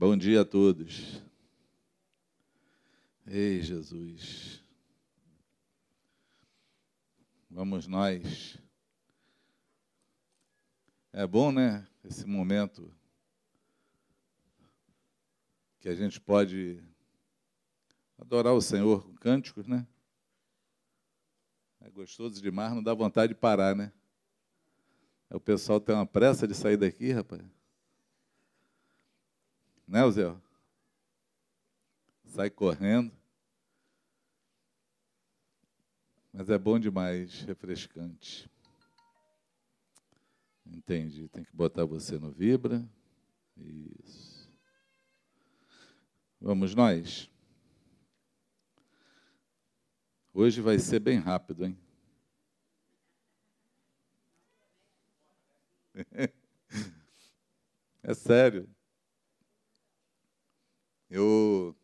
Bom dia a todos. Ei, Jesus. Vamos nós. É bom, né? Esse momento que a gente pode adorar o Senhor com cânticos, né? É gostoso demais, não dá vontade de parar, né? O pessoal tem uma pressa de sair daqui, rapaz. Né, Zé? Sai correndo. Mas é bom demais, refrescante. Entendi. Tem que botar você no vibra. Isso. Vamos nós. Hoje vai ser bem rápido, hein? É sério. Eu,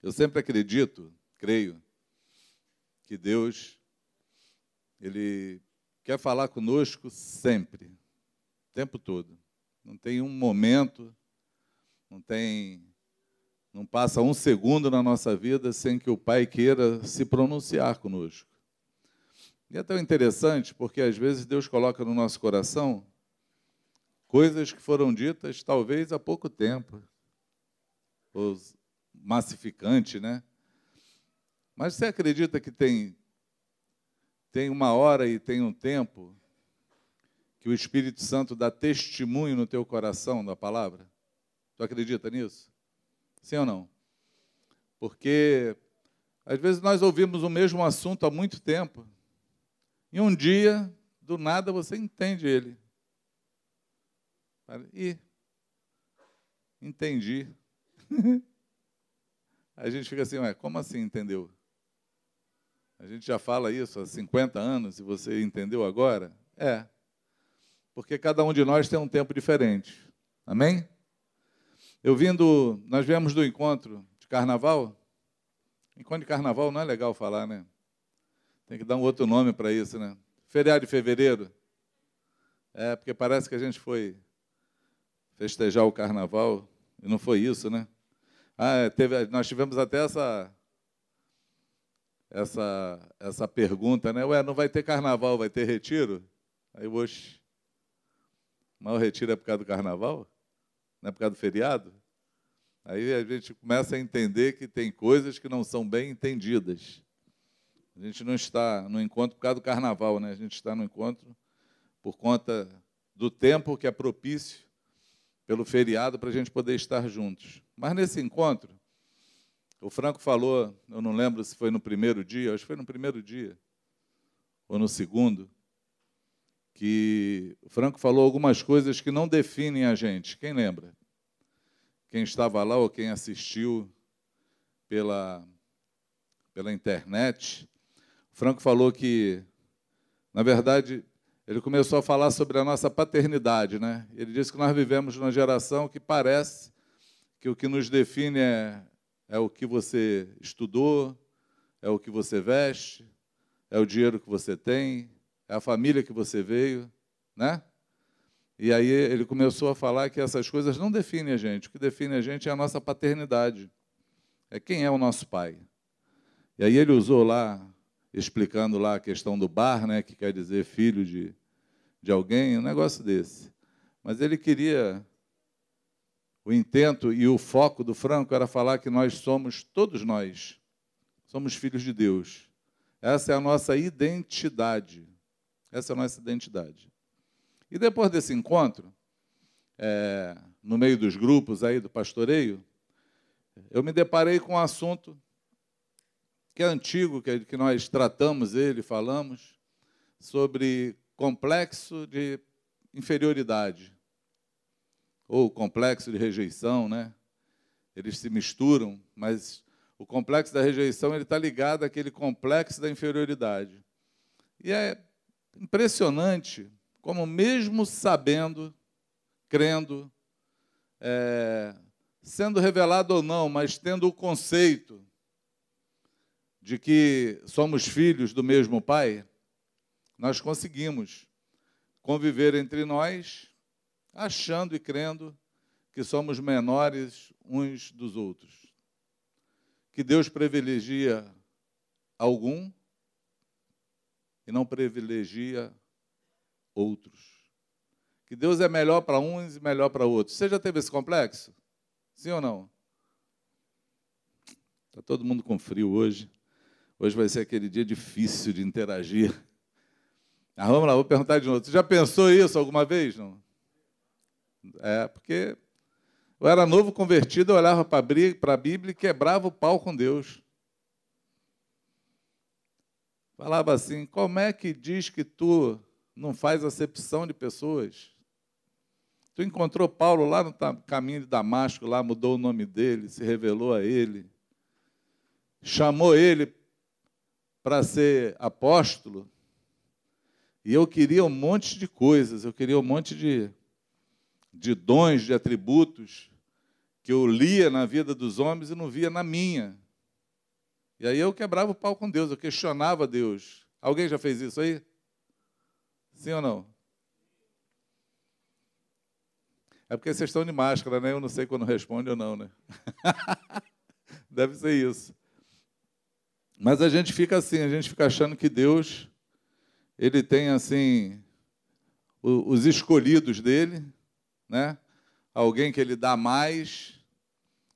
eu sempre acredito, creio, que Deus, Ele quer falar conosco sempre, o tempo todo. Não tem um momento, não tem, não passa um segundo na nossa vida sem que o Pai queira se pronunciar conosco. E é tão interessante porque às vezes Deus coloca no nosso coração coisas que foram ditas talvez há pouco tempo, os massificante, né? Mas você acredita que tem tem uma hora e tem um tempo que o Espírito Santo dá testemunho no teu coração da palavra? Tu acredita nisso? Sim ou não? Porque às vezes nós ouvimos o mesmo assunto há muito tempo e um dia, do nada, você entende ele. E entendi. A gente fica assim, ué, como assim entendeu? A gente já fala isso há 50 anos e você entendeu agora? É. Porque cada um de nós tem um tempo diferente. Amém? Eu vindo, nós viemos do encontro de carnaval. Encontro de carnaval não é legal falar, né? Tem que dar um outro nome para isso, né? Feriado de fevereiro. É, porque parece que a gente foi festejar o carnaval e não foi isso, né? Ah, é, teve, nós tivemos até essa, essa, essa pergunta, né? Ué, não vai ter carnaval, vai ter retiro? Aí, oxe, mas o retiro é por causa do carnaval? Não é por causa do feriado? Aí a gente começa a entender que tem coisas que não são bem entendidas. A gente não está no encontro por causa do carnaval, né? A gente está no encontro por conta do tempo que é propício pelo feriado para a gente poder estar juntos. Mas nesse encontro, o Franco falou, eu não lembro se foi no primeiro dia, acho que foi no primeiro dia, ou no segundo, que o Franco falou algumas coisas que não definem a gente. Quem lembra? Quem estava lá ou quem assistiu pela, pela internet. O Franco falou que, na verdade, ele começou a falar sobre a nossa paternidade. Né? Ele disse que nós vivemos numa geração que parece que o que nos define é, é o que você estudou, é o que você veste, é o dinheiro que você tem, é a família que você veio, né? E aí ele começou a falar que essas coisas não definem a gente. O que define a gente é a nossa paternidade. É quem é o nosso pai. E aí ele usou lá, explicando lá a questão do bar, né, que quer dizer filho de, de alguém, um negócio desse. Mas ele queria o intento e o foco do Franco era falar que nós somos, todos nós, somos filhos de Deus. Essa é a nossa identidade. Essa é a nossa identidade. E depois desse encontro, é, no meio dos grupos aí do pastoreio, eu me deparei com um assunto que é antigo, que, que nós tratamos ele, falamos, sobre complexo de inferioridade ou complexo de rejeição, né? Eles se misturam, mas o complexo da rejeição ele está ligado àquele complexo da inferioridade. E é impressionante como, mesmo sabendo, crendo, é, sendo revelado ou não, mas tendo o conceito de que somos filhos do mesmo Pai, nós conseguimos conviver entre nós achando e crendo que somos menores uns dos outros. Que Deus privilegia algum e não privilegia outros. Que Deus é melhor para uns e melhor para outros. Você já teve esse complexo? Sim ou não? Está todo mundo com frio hoje. Hoje vai ser aquele dia difícil de interagir. Ah, vamos lá, vou perguntar de novo. Você já pensou isso alguma vez? Não? É, porque eu era novo convertido, eu olhava para a Bíblia e quebrava o pau com Deus. Falava assim: como é que diz que tu não faz acepção de pessoas? Tu encontrou Paulo lá no caminho de Damasco, lá mudou o nome dele, se revelou a ele, chamou ele para ser apóstolo, e eu queria um monte de coisas, eu queria um monte de, de dons, de atributos, que eu lia na vida dos homens e não via na minha. E aí eu quebrava o pau com Deus, eu questionava Deus. Alguém já fez isso aí? Sim ou não? É porque vocês estão de máscara, né? Eu não sei quando responde ou não, né? Deve ser isso. Mas a gente fica assim, a gente fica achando que Deus ele tem assim os escolhidos dele, né? Alguém que ele dá mais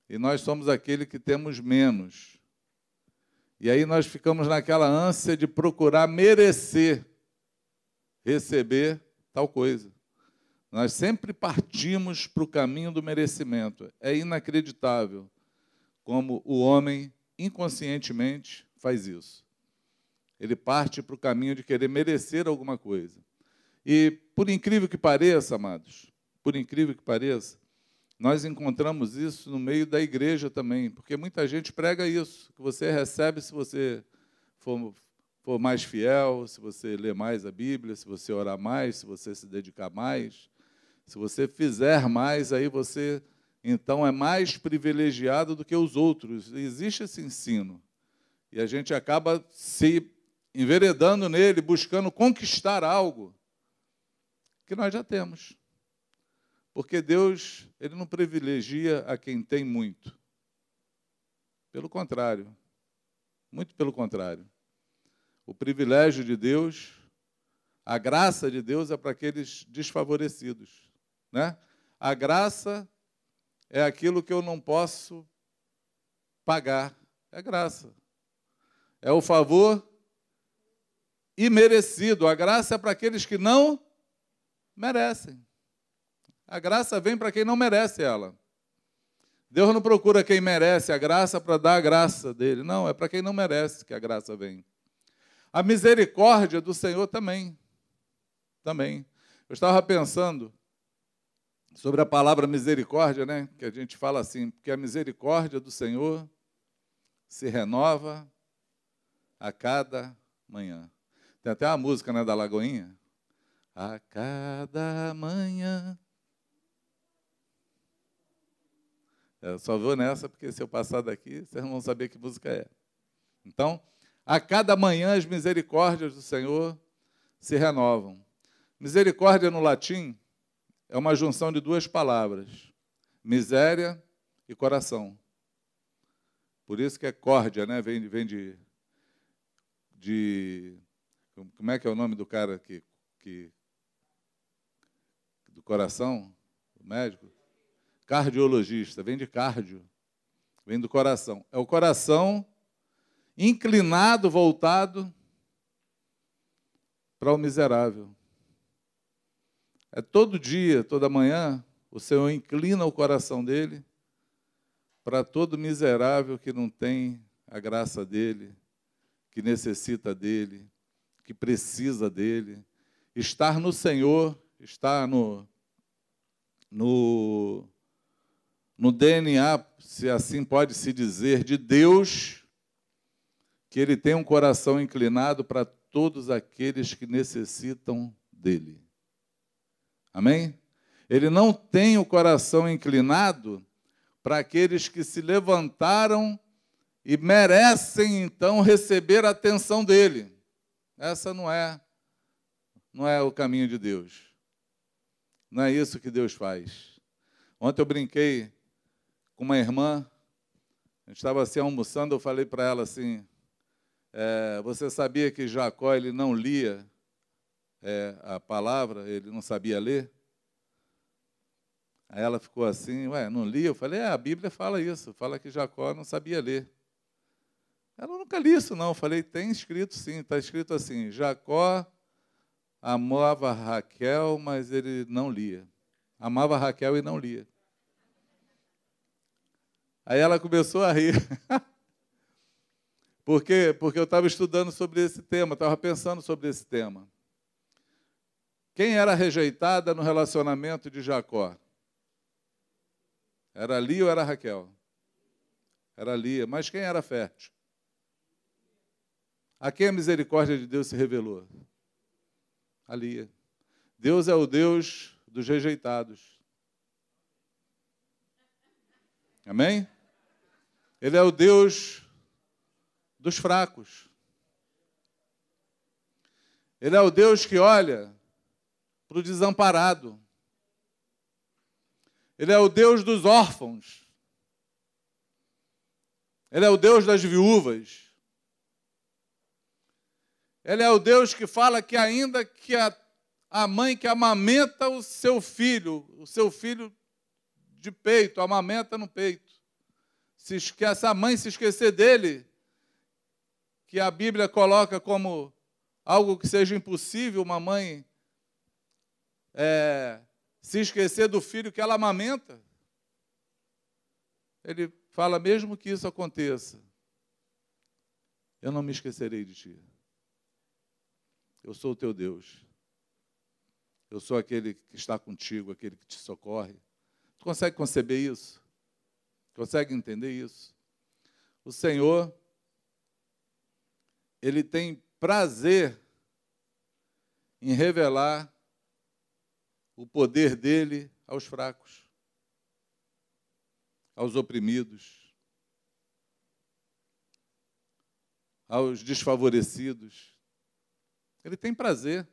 e nós somos aquele que temos menos. E aí nós ficamos naquela ânsia de procurar merecer receber tal coisa. Nós sempre partimos para o caminho do merecimento. É inacreditável como o homem inconscientemente faz isso. Ele parte para o caminho de querer merecer alguma coisa. E, por incrível que pareça, amados, por incrível que pareça, nós encontramos isso no meio da igreja também, porque muita gente prega isso, que você recebe se você for, for mais fiel, se você ler mais a Bíblia, se você orar mais, se você se dedicar mais, se você fizer mais, aí você então é mais privilegiado do que os outros. Existe esse ensino. E a gente acaba se enveredando nele, buscando conquistar algo que nós já temos. Porque Deus, ele não privilegia a quem tem muito. Pelo contrário. Muito pelo contrário. O privilégio de Deus, a graça de Deus é para aqueles desfavorecidos, né? A graça é aquilo que eu não posso pagar, é graça. É o favor imerecido. A graça é para aqueles que não merecem. A graça vem para quem não merece ela. Deus não procura quem merece a graça para dar a graça dele. Não, é para quem não merece que a graça vem. A misericórdia do Senhor também. Também. Eu estava pensando sobre a palavra misericórdia, né? Que a gente fala assim, porque a misericórdia do Senhor se renova a cada manhã. Tem até uma música né, da Lagoinha. A cada manhã. Eu só vou nessa porque se eu passar daqui, vocês não vão saber que música é. Então, a cada manhã as misericórdias do Senhor se renovam. Misericórdia no latim é uma junção de duas palavras: miséria e coração. Por isso que é córdia, né? Vem, vem de de. Como é que é o nome do cara que. que do coração? O médico? Cardiologista. Vem de cardio. Vem do coração. É o coração inclinado, voltado para o miserável. É todo dia, toda manhã, o Senhor inclina o coração dele para todo miserável que não tem a graça dele, que necessita dele, que precisa dele. Estar no Senhor, estar no, no, no DNA, se assim pode se dizer, de Deus, que ele tem um coração inclinado para todos aqueles que necessitam dele. Amém? Ele não tem o coração inclinado para aqueles que se levantaram e merecem então receber a atenção dele. Essa não é não é o caminho de Deus. Não é isso que Deus faz. Ontem eu brinquei com uma irmã, a gente estava assim almoçando, eu falei para ela assim, é, você sabia que Jacó ele não lia é, a palavra, ele não sabia ler? Aí ela ficou assim, ué, não lia? Eu falei, é, a Bíblia fala isso, fala que Jacó não sabia ler. Ela nunca li isso, não. Eu falei, tem escrito sim, está escrito assim, Jacó amava Raquel, mas ele não lia. Amava Raquel e não lia. Aí ela começou a rir. Por quê? Porque eu estava estudando sobre esse tema, estava pensando sobre esse tema. Quem era rejeitada no relacionamento de Jacó? Era Lia ou era Raquel? Era Lia. Mas quem era fértil? A quem a misericórdia de Deus se revelou? A Lia. Deus é o Deus dos rejeitados. Amém? Ele é o Deus dos fracos. Ele é o Deus que olha para o desamparado. Ele é o Deus dos órfãos. Ele é o Deus das viúvas. Ele é o Deus que fala que ainda que a, a mãe que amamenta o seu filho, o seu filho de peito, amamenta no peito, se, que essa mãe se esquecer dele, que a Bíblia coloca como algo que seja impossível uma mãe é, se esquecer do filho que ela amamenta. Ele fala, mesmo que isso aconteça, eu não me esquecerei de ti. Eu sou o teu Deus. Eu sou aquele que está contigo, aquele que te socorre. Tu consegue conceber isso? Consegue entender isso? O Senhor, Ele tem prazer em revelar o poder dele aos fracos, aos oprimidos, aos desfavorecidos. Ele tem prazer.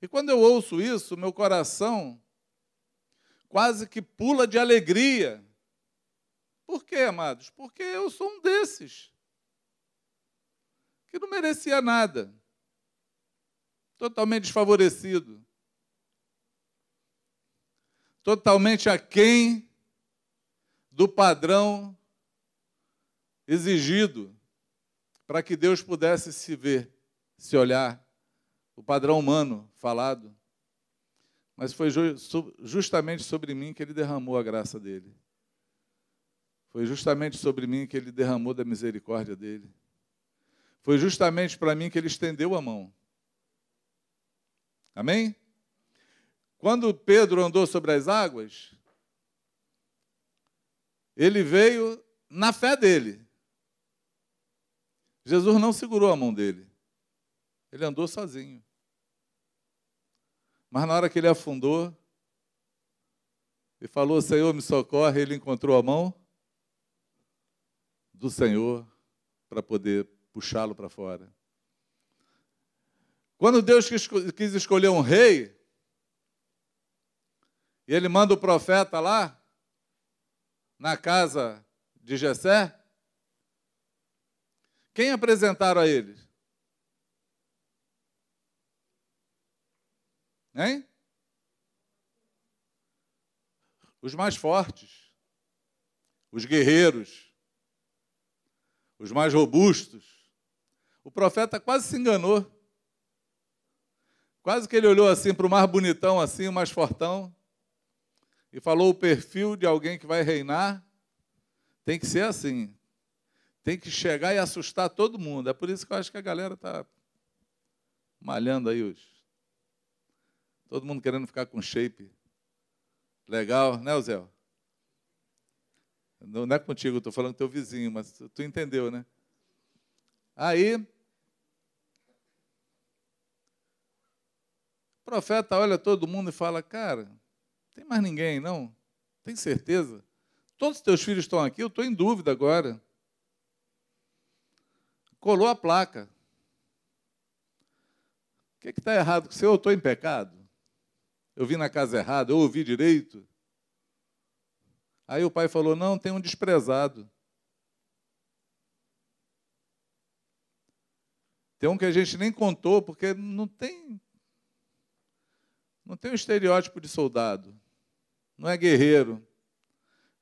E quando eu ouço isso, meu coração quase que pula de alegria. Por quê, amados? Porque eu sou um desses que não merecia nada, totalmente desfavorecido totalmente aquém do padrão exigido para que Deus pudesse se ver, se olhar, o padrão humano falado. Mas foi justamente sobre mim que ele derramou a graça dele. Foi justamente sobre mim que ele derramou da misericórdia dele. Foi justamente para mim que ele estendeu a mão. Amém? Quando Pedro andou sobre as águas, ele veio na fé dele. Jesus não segurou a mão dele. Ele andou sozinho. Mas na hora que ele afundou e falou: Senhor, me socorre, ele encontrou a mão do Senhor para poder puxá-lo para fora. Quando Deus quis escolher um rei, e ele manda o profeta lá, na casa de Jessé. Quem apresentaram a ele? Hein? Os mais fortes, os guerreiros, os mais robustos. O profeta quase se enganou. Quase que ele olhou assim para o mais bonitão, assim, o mais fortão e falou o perfil de alguém que vai reinar, tem que ser assim. Tem que chegar e assustar todo mundo. É por isso que eu acho que a galera está malhando aí os. Todo mundo querendo ficar com shape. Legal, né, Zé? Não é contigo, estou falando teu vizinho, mas tu entendeu, né? Aí, o profeta olha todo mundo e fala, cara, tem mais ninguém, não? Tem certeza? Todos os teus filhos estão aqui? Eu estou em dúvida agora. Colou a placa. O que está errado com senhor? Eu estou em pecado? Eu vim na casa errada? Eu ouvi direito? Aí o pai falou: Não, tem um desprezado. Tem um que a gente nem contou, porque não tem. Não tem um estereótipo de soldado. Não é guerreiro.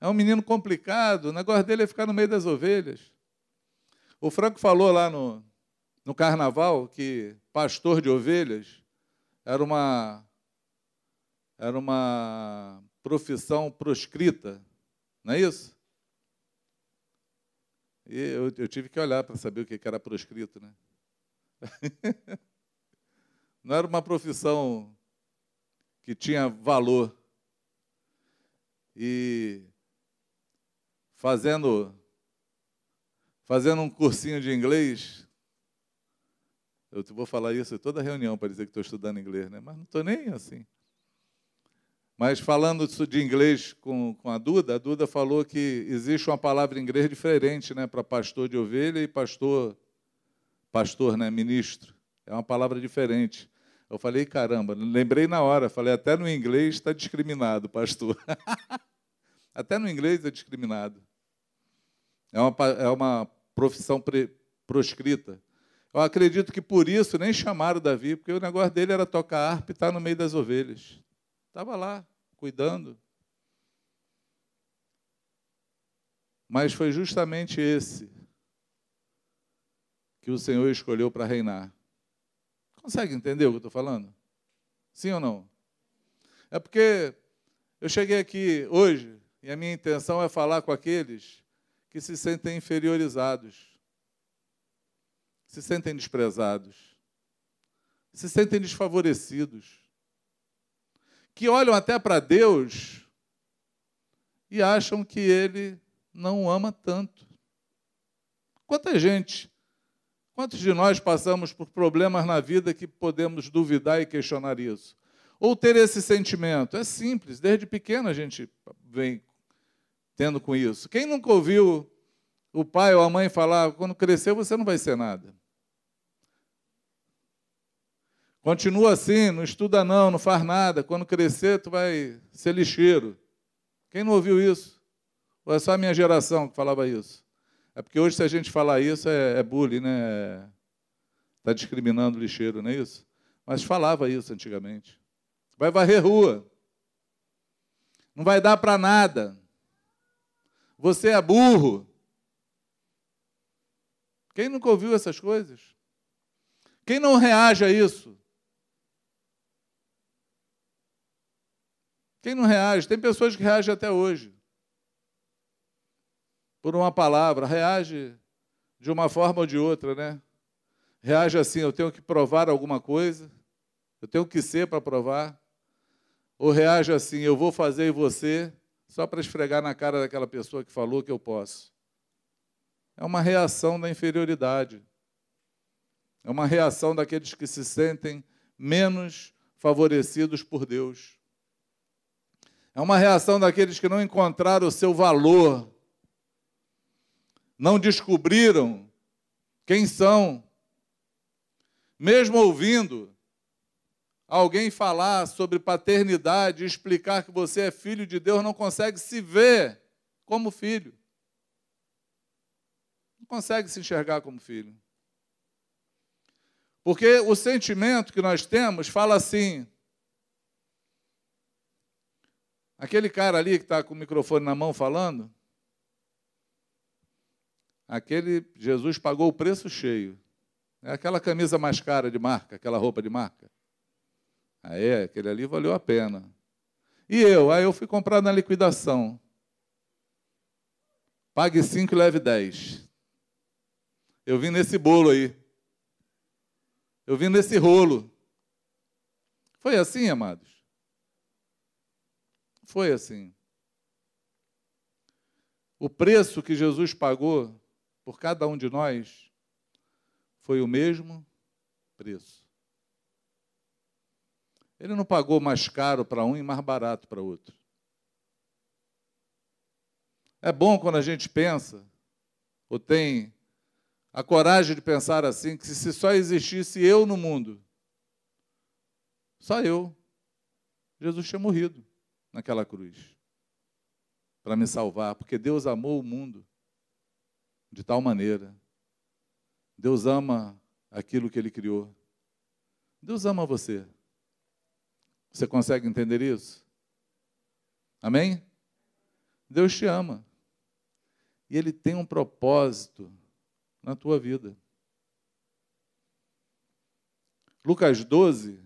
É um menino complicado. O negócio dele é ficar no meio das ovelhas. O Franco falou lá no, no carnaval que pastor de ovelhas era uma era uma profissão proscrita, não é isso? E eu, eu tive que olhar para saber o que era proscrito, né? Não era uma profissão que tinha valor. E fazendo fazendo um cursinho de inglês, eu vou falar isso em toda reunião para dizer que estou estudando inglês, né? mas não estou nem assim. Mas falando de inglês com, com a Duda, a Duda falou que existe uma palavra em inglês diferente né, para pastor de ovelha e pastor pastor, né, ministro. É uma palavra diferente. Eu falei, caramba, lembrei na hora, falei, até no inglês está discriminado, pastor. até no inglês é discriminado. É uma, é uma profissão pre, proscrita. Eu acredito que por isso nem chamaram Davi, porque o negócio dele era tocar harpa e estar tá no meio das ovelhas. Estava lá, cuidando. Mas foi justamente esse que o Senhor escolheu para reinar. Consegue entender o que eu estou falando? Sim ou não? É porque eu cheguei aqui hoje e a minha intenção é falar com aqueles que se sentem inferiorizados, se sentem desprezados, se sentem desfavorecidos, que olham até para Deus e acham que Ele não ama tanto. Quanta gente Quantos de nós passamos por problemas na vida que podemos duvidar e questionar isso? Ou ter esse sentimento? É simples, desde pequeno a gente vem tendo com isso. Quem nunca ouviu o pai ou a mãe falar: quando crescer você não vai ser nada? Continua assim, não estuda não, não faz nada. Quando crescer, tu vai ser lixeiro. Quem não ouviu isso? Ou é só a minha geração que falava isso? É porque hoje, se a gente falar isso, é, é bullying, né? Está discriminando lixeiro, não é isso? Mas falava isso antigamente. Vai varrer rua. Não vai dar para nada. Você é burro. Quem nunca ouviu essas coisas? Quem não reage a isso? Quem não reage? Tem pessoas que reagem até hoje por uma palavra, reage de uma forma ou de outra, né? Reage assim, eu tenho que provar alguma coisa, eu tenho que ser para provar. Ou reage assim, eu vou fazer em você, só para esfregar na cara daquela pessoa que falou que eu posso. É uma reação da inferioridade. É uma reação daqueles que se sentem menos favorecidos por Deus. É uma reação daqueles que não encontraram o seu valor não descobriram quem são. Mesmo ouvindo alguém falar sobre paternidade, explicar que você é filho de Deus, não consegue se ver como filho. Não consegue se enxergar como filho. Porque o sentimento que nós temos fala assim. Aquele cara ali que está com o microfone na mão falando, aquele Jesus pagou o preço cheio. É aquela camisa mais cara de marca, aquela roupa de marca. Aí, é, aquele ali valeu a pena. E eu? Aí eu fui comprar na liquidação. Pague cinco e leve dez. Eu vim nesse bolo aí. Eu vim nesse rolo. Foi assim, amados? Foi assim. O preço que Jesus pagou por cada um de nós foi o mesmo preço. Ele não pagou mais caro para um e mais barato para outro. É bom quando a gente pensa, ou tem a coragem de pensar assim, que se só existisse eu no mundo, só eu, Jesus tinha morrido naquela cruz. para me salvar, porque Deus amou o mundo de tal maneira. Deus ama aquilo que Ele criou. Deus ama você. Você consegue entender isso? Amém? Deus te ama. E Ele tem um propósito na tua vida. Lucas 12,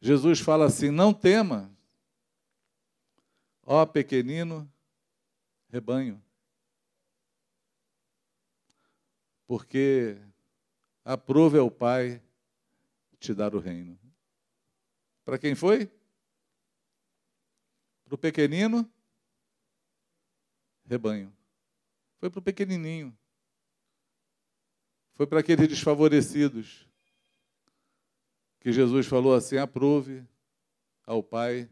Jesus fala assim: Não tema, ó pequenino rebanho, porque aprove ao Pai te dar o reino. Para quem foi? Para o pequenino rebanho. Foi para o pequenininho. Foi para aqueles desfavorecidos que Jesus falou assim: aprove ao Pai,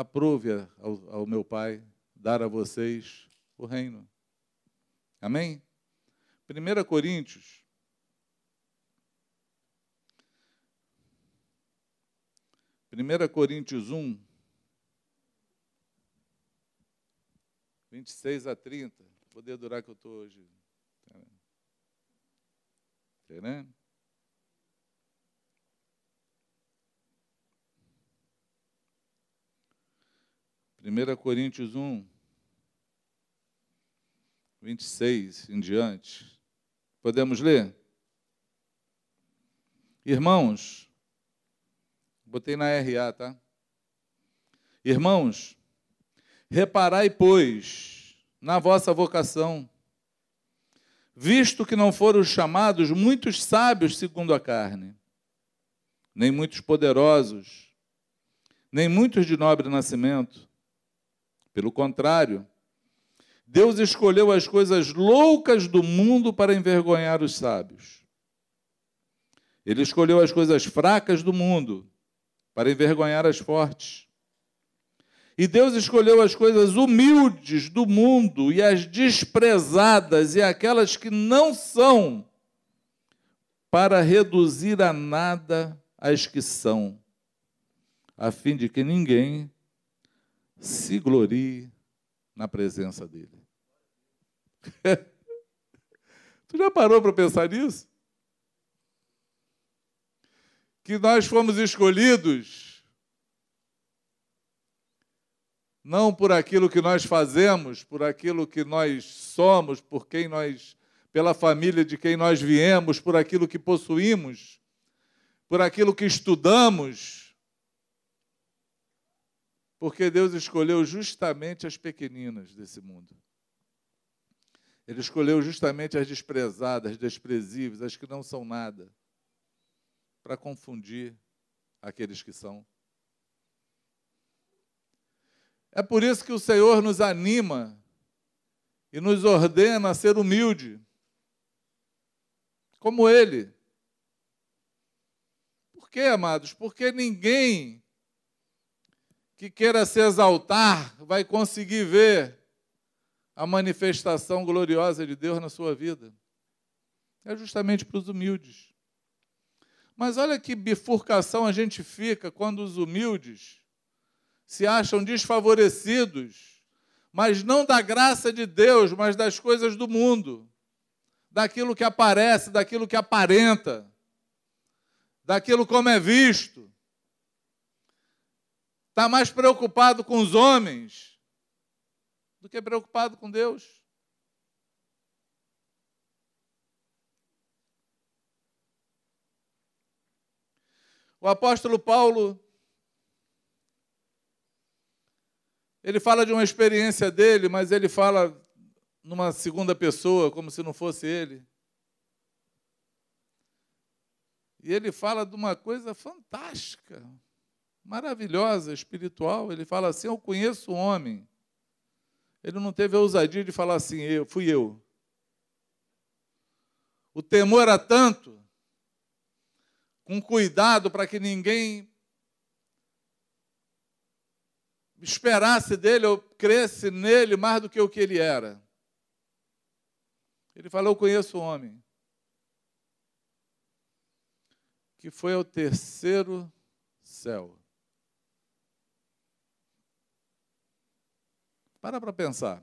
aprove ao, ao meu Pai dar a vocês o reino. Amém? 1 Coríntios. Primeira Coríntios 1, 26 a 30. Poder durar que eu estou hoje. Entendendo? 1 Coríntios 1, 26 em diante. Podemos ler? Irmãos, botei na RA, tá? Irmãos, reparai, pois, na vossa vocação, visto que não foram chamados muitos sábios segundo a carne, nem muitos poderosos, nem muitos de nobre nascimento, pelo contrário, Deus escolheu as coisas loucas do mundo para envergonhar os sábios. Ele escolheu as coisas fracas do mundo para envergonhar as fortes. E Deus escolheu as coisas humildes do mundo e as desprezadas e aquelas que não são, para reduzir a nada as que são, a fim de que ninguém se glorie na presença dele. tu já parou para pensar nisso? Que nós fomos escolhidos não por aquilo que nós fazemos, por aquilo que nós somos, por quem nós, pela família de quem nós viemos, por aquilo que possuímos, por aquilo que estudamos, porque Deus escolheu justamente as pequeninas desse mundo. Ele escolheu justamente as desprezadas, desprezíveis, as que não são nada, para confundir aqueles que são. É por isso que o Senhor nos anima e nos ordena a ser humilde, como Ele. Por quê, amados? Porque ninguém que queira se exaltar vai conseguir ver a manifestação gloriosa de Deus na sua vida. É justamente para os humildes. Mas olha que bifurcação a gente fica quando os humildes se acham desfavorecidos, mas não da graça de Deus, mas das coisas do mundo, daquilo que aparece, daquilo que aparenta, daquilo como é visto. Está mais preocupado com os homens do que preocupado com Deus. O apóstolo Paulo, ele fala de uma experiência dele, mas ele fala numa segunda pessoa, como se não fosse ele. E ele fala de uma coisa fantástica maravilhosa, espiritual. Ele fala assim: Eu conheço o homem. Ele não teve a ousadia de falar assim: Eu fui eu. O temor era tanto, com cuidado para que ninguém esperasse dele ou cresce nele mais do que o que ele era. Ele falou: Eu conheço o homem. Que foi ao terceiro céu. Para para pensar.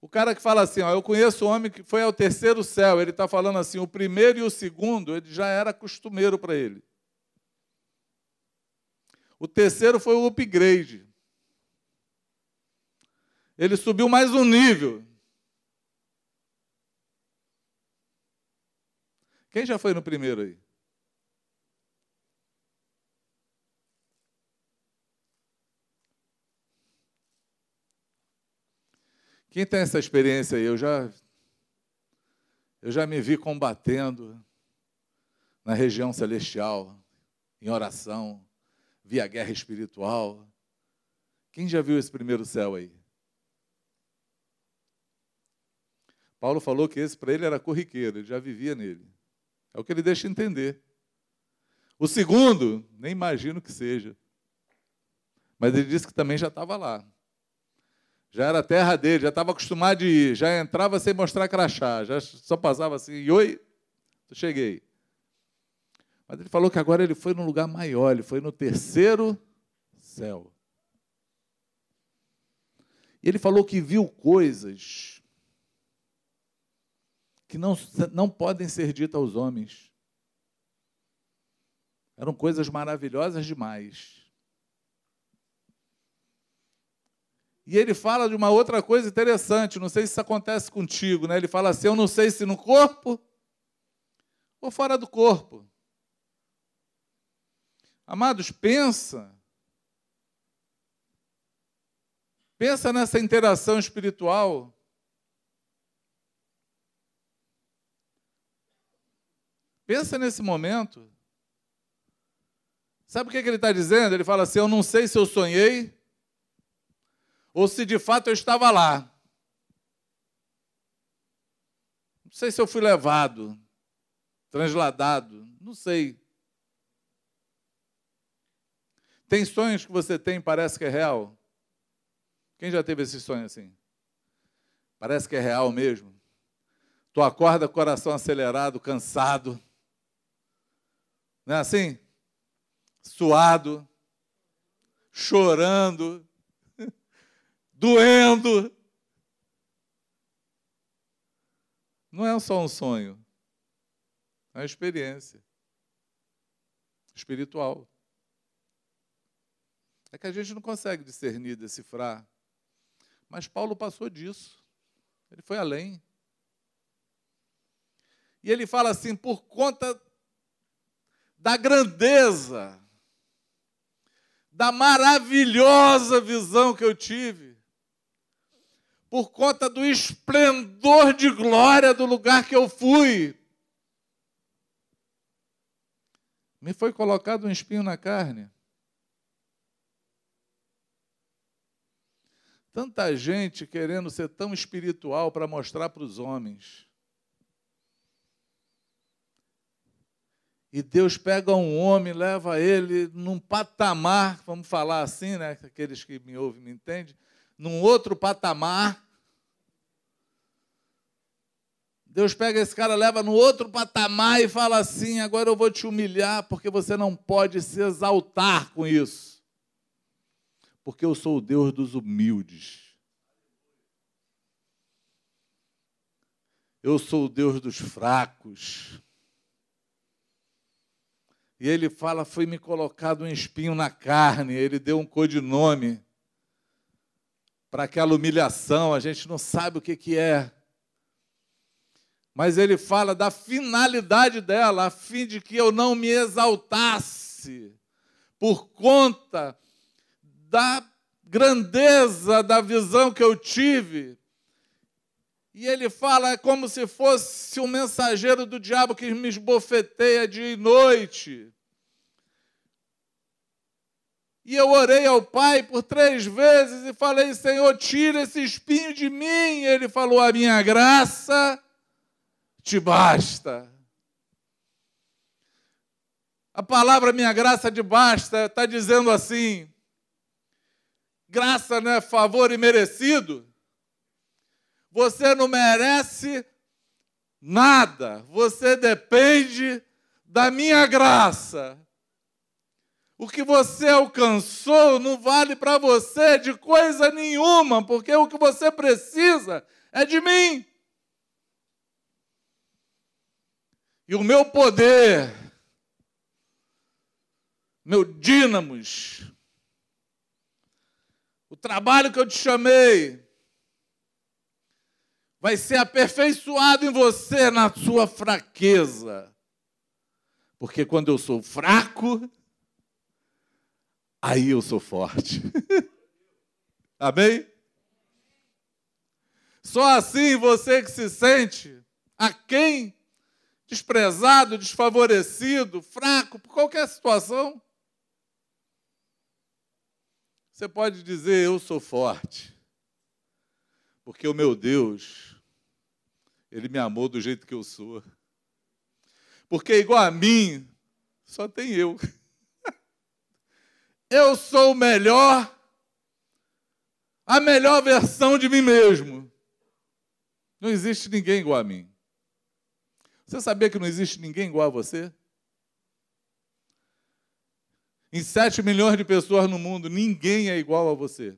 O cara que fala assim, ó, eu conheço um homem que foi ao terceiro céu, ele está falando assim, o primeiro e o segundo, ele já era costumeiro para ele. O terceiro foi o upgrade. Ele subiu mais um nível. Quem já foi no primeiro aí? Quem tem essa experiência aí? Eu já, eu já me vi combatendo na região celestial, em oração, via guerra espiritual. Quem já viu esse primeiro céu aí? Paulo falou que esse para ele era corriqueiro, ele já vivia nele. É o que ele deixa entender. O segundo, nem imagino que seja. Mas ele disse que também já estava lá. Já era terra dele, já estava acostumado de ir, já entrava sem mostrar crachá, já só passava assim, e oi, cheguei. Mas ele falou que agora ele foi num lugar maior, ele foi no terceiro céu. E ele falou que viu coisas que não, não podem ser ditas aos homens. Eram coisas maravilhosas demais. E ele fala de uma outra coisa interessante, não sei se isso acontece contigo, né? Ele fala assim: eu não sei se no corpo ou fora do corpo. Amados, pensa. Pensa nessa interação espiritual. Pensa nesse momento. Sabe o que ele está dizendo? Ele fala assim: Eu não sei se eu sonhei ou se de fato eu estava lá. Não sei se eu fui levado, transladado, não sei. Tem sonhos que você tem parece que é real? Quem já teve esse sonho assim? Parece que é real mesmo. Tu acorda coração acelerado, cansado. Não é assim? Suado, chorando, doendo. Não é só um sonho, é uma experiência espiritual. É que a gente não consegue discernir, decifrar. Mas Paulo passou disso. Ele foi além. E ele fala assim: por conta da grandeza, da maravilhosa visão que eu tive, por conta do esplendor de glória do lugar que eu fui. Me foi colocado um espinho na carne. Tanta gente querendo ser tão espiritual para mostrar para os homens. E Deus pega um homem, leva ele num patamar, vamos falar assim, né? Aqueles que me ouvem me entendem, num outro patamar, Deus pega esse cara, leva no outro patamar e fala assim: agora eu vou te humilhar, porque você não pode se exaltar com isso. Porque eu sou o Deus dos humildes. Eu sou o Deus dos fracos. E ele fala: foi me colocado um espinho na carne. Ele deu um codinome para aquela humilhação. A gente não sabe o que, que é mas ele fala da finalidade dela, a fim de que eu não me exaltasse por conta da grandeza da visão que eu tive. E ele fala é como se fosse um mensageiro do diabo que me esbofeteia dia e noite. E eu orei ao Pai por três vezes e falei: Senhor, tira esse espinho de mim. E ele falou: A minha graça te basta. A palavra minha graça te basta está dizendo assim: graça não é favor imerecido. Você não merece nada, você depende da minha graça. O que você alcançou não vale para você de coisa nenhuma, porque o que você precisa é de mim. E o meu poder, meu dínamos, o trabalho que eu te chamei, vai ser aperfeiçoado em você na sua fraqueza. Porque quando eu sou fraco, aí eu sou forte. Amém? Só assim você que se sente a quem desprezado, desfavorecido, fraco, por qualquer situação, você pode dizer: Eu sou forte, porque o meu Deus, Ele me amou do jeito que eu sou. Porque igual a mim, só tem eu. Eu sou o melhor, a melhor versão de mim mesmo. Não existe ninguém igual a mim. Você sabia que não existe ninguém igual a você? Em 7 milhões de pessoas no mundo, ninguém é igual a você.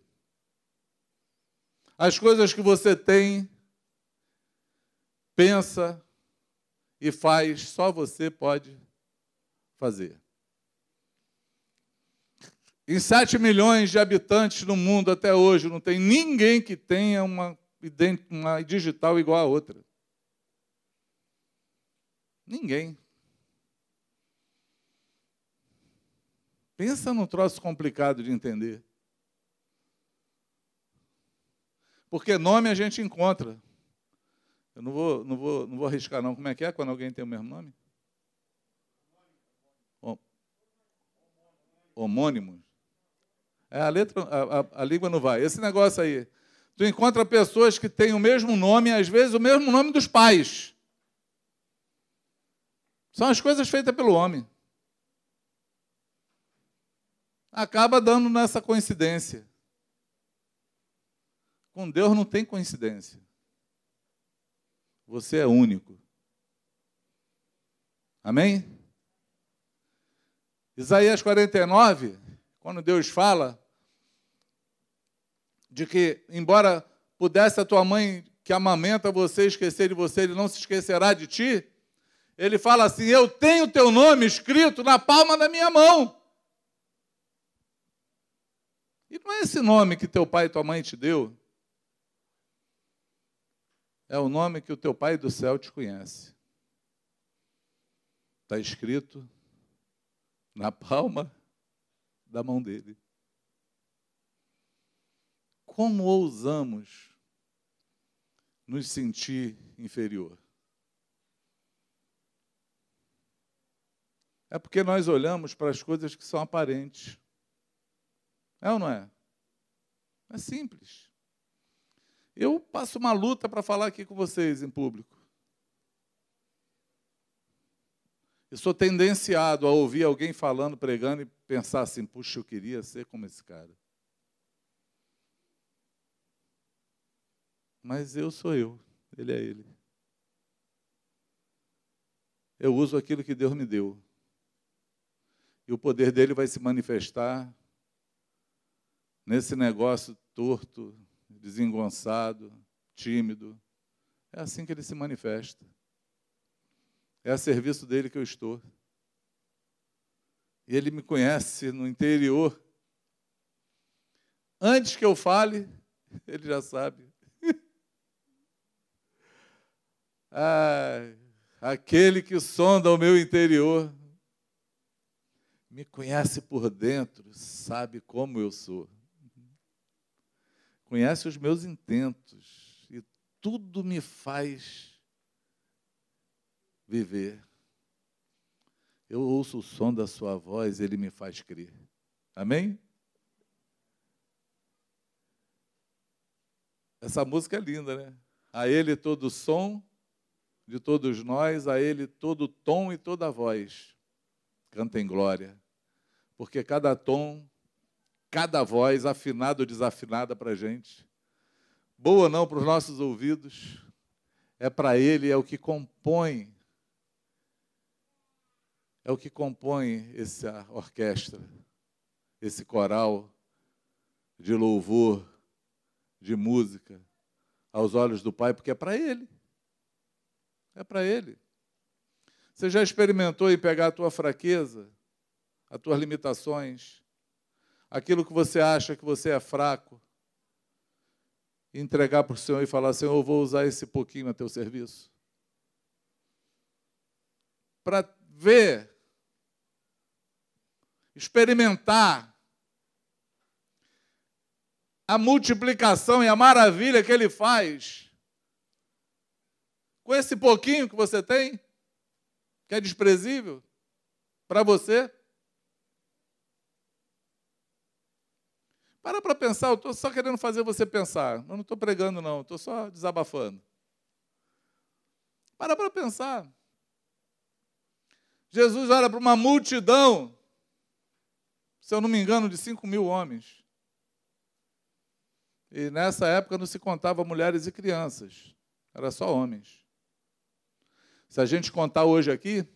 As coisas que você tem, pensa e faz, só você pode fazer. Em 7 milhões de habitantes no mundo até hoje, não tem ninguém que tenha uma, uma digital igual a outra. Ninguém. Pensa num troço complicado de entender. Porque nome a gente encontra. Eu não vou, não vou, não vou arriscar não. Como é que é quando alguém tem o mesmo nome? Homônimos. É, a letra, a, a, a língua não vai. Esse negócio aí. Tu encontra pessoas que têm o mesmo nome, às vezes o mesmo nome dos pais. São as coisas feitas pelo homem. Acaba dando nessa coincidência. Com Deus não tem coincidência. Você é único. Amém? Isaías 49, quando Deus fala de que, embora pudesse a tua mãe que amamenta você esquecer de você, ele não se esquecerá de ti. Ele fala assim: Eu tenho teu nome escrito na palma da minha mão. E não é esse nome que teu pai e tua mãe te deu. É o nome que o teu pai do céu te conhece. Está escrito na palma da mão dele. Como ousamos nos sentir inferior? É porque nós olhamos para as coisas que são aparentes. É ou não é? É simples. Eu passo uma luta para falar aqui com vocês em público. Eu sou tendenciado a ouvir alguém falando, pregando e pensar assim: puxa, eu queria ser como esse cara. Mas eu sou eu, ele é ele. Eu uso aquilo que Deus me deu. E o poder dele vai se manifestar nesse negócio torto, desengonçado, tímido. É assim que ele se manifesta. É a serviço dele que eu estou. E ele me conhece no interior. Antes que eu fale, ele já sabe. ah, aquele que sonda o meu interior me conhece por dentro, sabe como eu sou. Conhece os meus intentos e tudo me faz viver. Eu ouço o som da sua voz, ele me faz crer. Amém? Essa música é linda, né? A ele todo som de todos nós, a ele todo tom e toda voz. Canta em glória porque cada tom, cada voz, afinada ou desafinada para a gente, boa ou não para os nossos ouvidos, é para Ele, é o que compõe, é o que compõe essa orquestra. esse coral de louvor, de música, aos olhos do Pai, porque é para Ele. É para Ele. Você já experimentou em pegar a tua fraqueza, as tuas limitações, aquilo que você acha que você é fraco, e entregar para o Senhor e falar: Senhor, eu vou usar esse pouquinho a teu serviço? Para ver, experimentar a multiplicação e a maravilha que ele faz com esse pouquinho que você tem, que é desprezível para você. Para para pensar, eu estou só querendo fazer você pensar. Eu não estou pregando, não, estou só desabafando. Para para pensar. Jesus olha para uma multidão, se eu não me engano, de 5 mil homens. E nessa época não se contava mulheres e crianças, era só homens. Se a gente contar hoje aqui,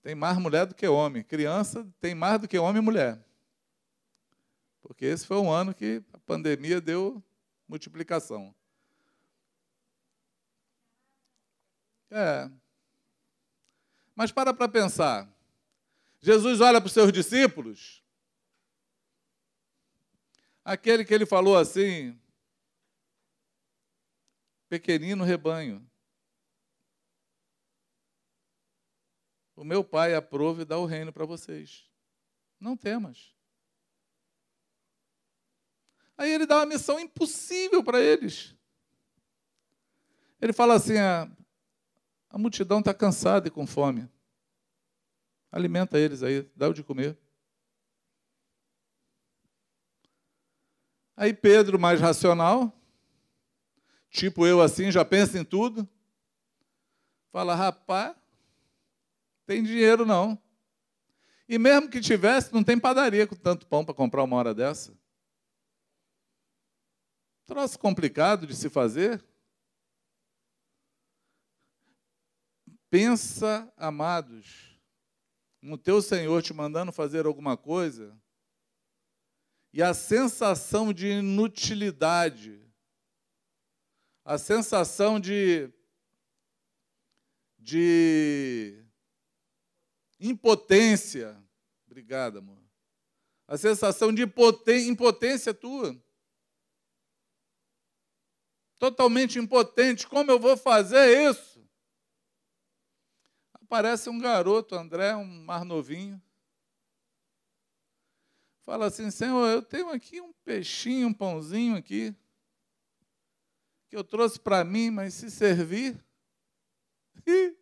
tem mais mulher do que homem. Criança tem mais do que homem e mulher. Porque esse foi um ano que a pandemia deu multiplicação. É. Mas para para pensar. Jesus olha para os seus discípulos Aquele que ele falou assim, pequenino rebanho. O meu pai aprova e dá o reino para vocês. Não temas. Aí ele dá uma missão impossível para eles. Ele fala assim: a, a multidão está cansada e com fome. Alimenta eles aí, dá o de comer. Aí Pedro, mais racional, tipo eu assim, já pensa em tudo, fala: rapaz, tem dinheiro não. E mesmo que tivesse, não tem padaria com tanto pão para comprar uma hora dessa. Troço complicado de se fazer. Pensa, amados, no teu Senhor te mandando fazer alguma coisa e a sensação de inutilidade, a sensação de, de impotência. Obrigada, amor. A sensação de impotência tua. Totalmente impotente. Como eu vou fazer isso? Aparece um garoto, André, um mais novinho fala assim: Senhor, eu tenho aqui um peixinho, um pãozinho aqui, que eu trouxe para mim, mas se servir.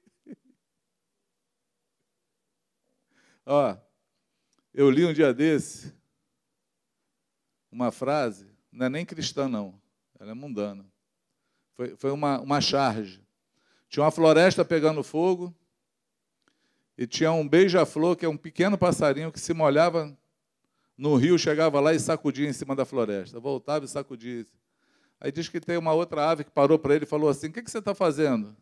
Ó, eu li um dia desse uma frase, não é nem cristã, não, ela é mundana. Foi, foi uma, uma charge. Tinha uma floresta pegando fogo e tinha um beija-flor, que é um pequeno passarinho que se molhava no rio, chegava lá e sacudia em cima da floresta. Voltava e sacudia. Aí diz que tem uma outra ave que parou para ele e falou assim: O que, que você está fazendo?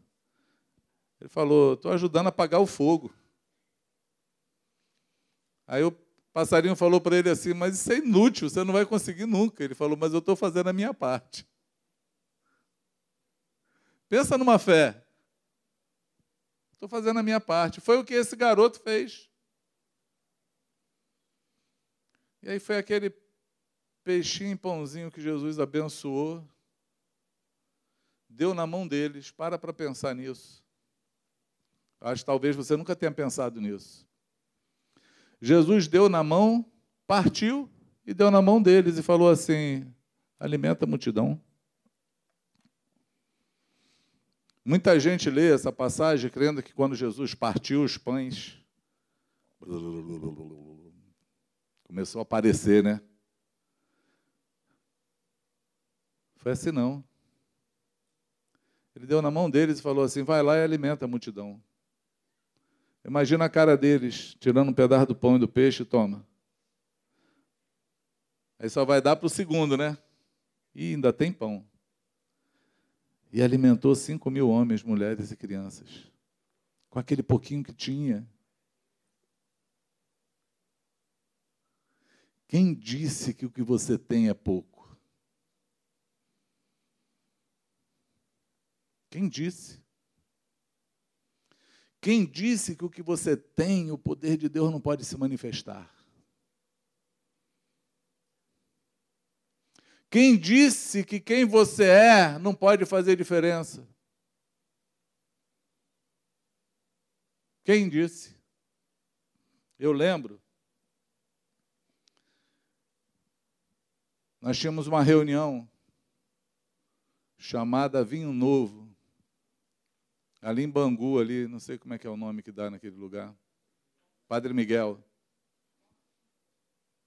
Ele falou: Estou ajudando a apagar o fogo. Aí o passarinho falou para ele assim: Mas isso é inútil, você não vai conseguir nunca. Ele falou: Mas eu estou fazendo a minha parte. Pensa numa fé. Estou fazendo a minha parte. Foi o que esse garoto fez. E aí foi aquele peixinho pãozinho que Jesus abençoou, deu na mão deles. Para para pensar nisso. Acho que talvez você nunca tenha pensado nisso. Jesus deu na mão, partiu e deu na mão deles e falou assim: alimenta a multidão. Muita gente lê essa passagem crendo que quando Jesus partiu os pães, Começou a aparecer, né? Foi assim não. Ele deu na mão deles e falou assim: vai lá e alimenta a multidão. Imagina a cara deles, tirando um pedaço do pão e do peixe, toma. Aí só vai dar para o segundo, né? E ainda tem pão. E alimentou cinco mil homens, mulheres e crianças. Com aquele pouquinho que tinha. Quem disse que o que você tem é pouco? Quem disse? Quem disse que o que você tem, o poder de Deus não pode se manifestar? Quem disse que quem você é não pode fazer diferença? Quem disse? Eu lembro. Nós tínhamos uma reunião chamada Vinho Novo, ali em Bangu, ali, não sei como é que é o nome que dá naquele lugar. Padre Miguel.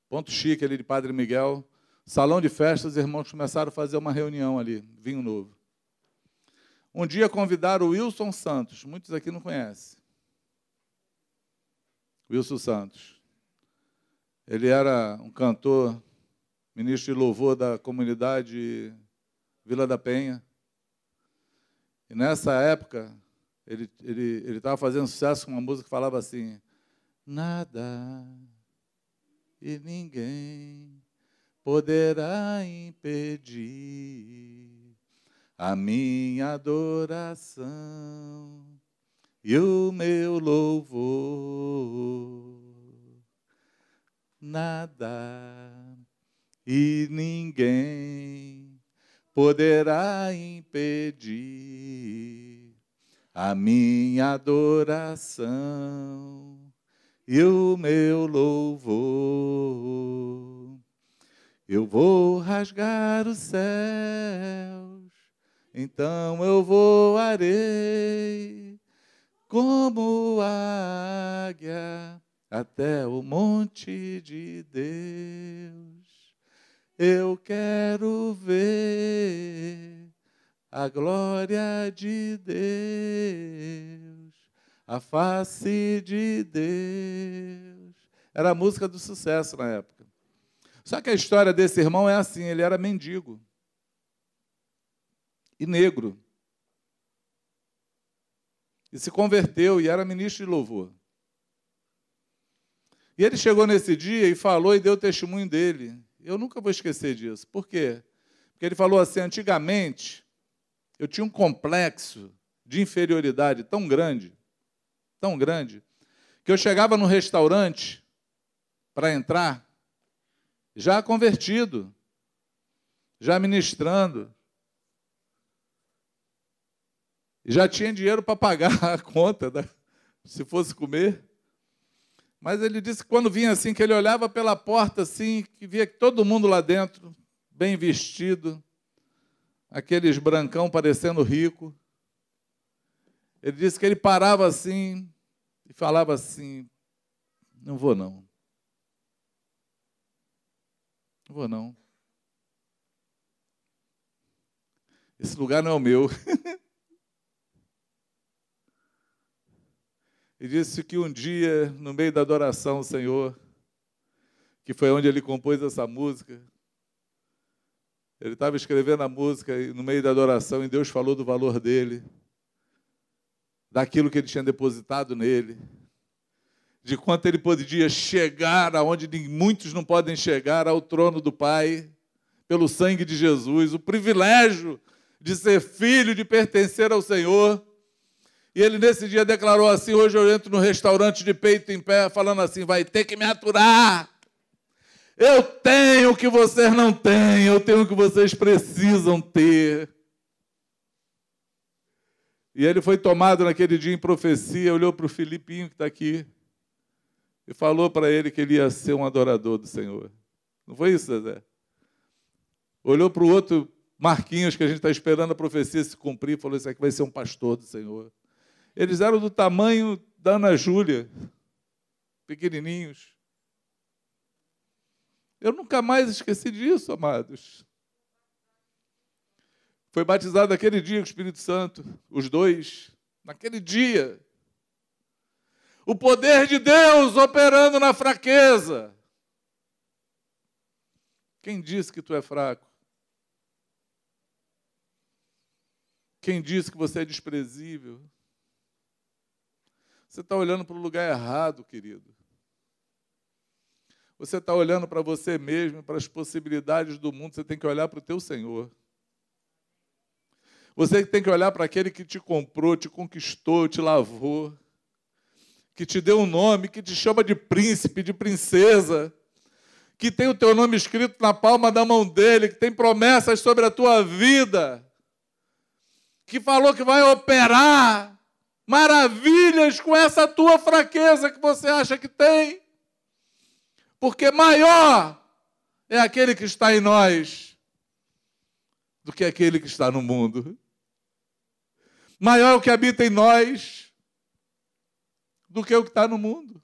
Ponto chique ali de Padre Miguel. Salão de festas, os irmãos começaram a fazer uma reunião ali, vinho novo. Um dia convidaram o Wilson Santos, muitos aqui não conhecem. Wilson Santos. Ele era um cantor, ministro de louvor da comunidade Vila da Penha. E nessa época, ele estava ele, ele fazendo sucesso com uma música que falava assim: Nada e ninguém poderá impedir a minha adoração e o meu louvor. Nada e ninguém poderá impedir a minha adoração e o meu louvor. Eu vou rasgar os céus, então eu voarei como águia até o monte de Deus. Eu quero ver a glória de Deus, a face de Deus. Era a música do sucesso na época. Só que a história desse irmão é assim: ele era mendigo e negro. E se converteu e era ministro de louvor. E ele chegou nesse dia e falou e deu o testemunho dele. Eu nunca vou esquecer disso. Por quê? Porque ele falou assim: antigamente, eu tinha um complexo de inferioridade tão grande, tão grande, que eu chegava no restaurante para entrar já convertido, já ministrando, já tinha dinheiro para pagar a conta, né? se fosse comer. Mas ele disse que quando vinha assim, que ele olhava pela porta assim, que via que todo mundo lá dentro, bem vestido, aqueles brancão parecendo rico. Ele disse que ele parava assim e falava assim: Não vou não. Não vou não. Esse lugar não é o meu. e disse que um dia, no meio da adoração ao Senhor, que foi onde ele compôs essa música, ele estava escrevendo a música e no meio da adoração e Deus falou do valor dele, daquilo que ele tinha depositado nele de quanto ele podia chegar aonde muitos não podem chegar, ao trono do Pai, pelo sangue de Jesus, o privilégio de ser filho, de pertencer ao Senhor. E ele nesse dia declarou assim: hoje eu entro no restaurante de peito em pé, falando assim: vai ter que me aturar. Eu tenho o que vocês não têm, eu tenho o que vocês precisam ter. E ele foi tomado naquele dia em profecia, olhou para o Filipinho que está aqui e falou para ele que ele ia ser um adorador do Senhor. Não foi isso, Zé? Olhou para o outro Marquinhos, que a gente está esperando a profecia se cumprir, falou: Isso aqui vai ser um pastor do Senhor. Eles eram do tamanho da Ana Júlia, pequenininhos. Eu nunca mais esqueci disso, amados. Foi batizado naquele dia com o Espírito Santo, os dois, naquele dia. O poder de Deus operando na fraqueza. Quem disse que tu é fraco? Quem disse que você é desprezível? Você está olhando para o lugar errado, querido. você está olhando para você mesmo, para as possibilidades do mundo, você tem que olhar para o teu Senhor. Você tem que olhar para aquele que te comprou, te conquistou, te lavou, que te deu um nome, que te chama de príncipe, de princesa, que tem o teu nome escrito na palma da mão dele, que tem promessas sobre a tua vida, que falou que vai operar maravilhas com essa tua fraqueza que você acha que tem porque maior é aquele que está em nós do que aquele que está no mundo. Maior é o que habita em nós do que o que está no mundo.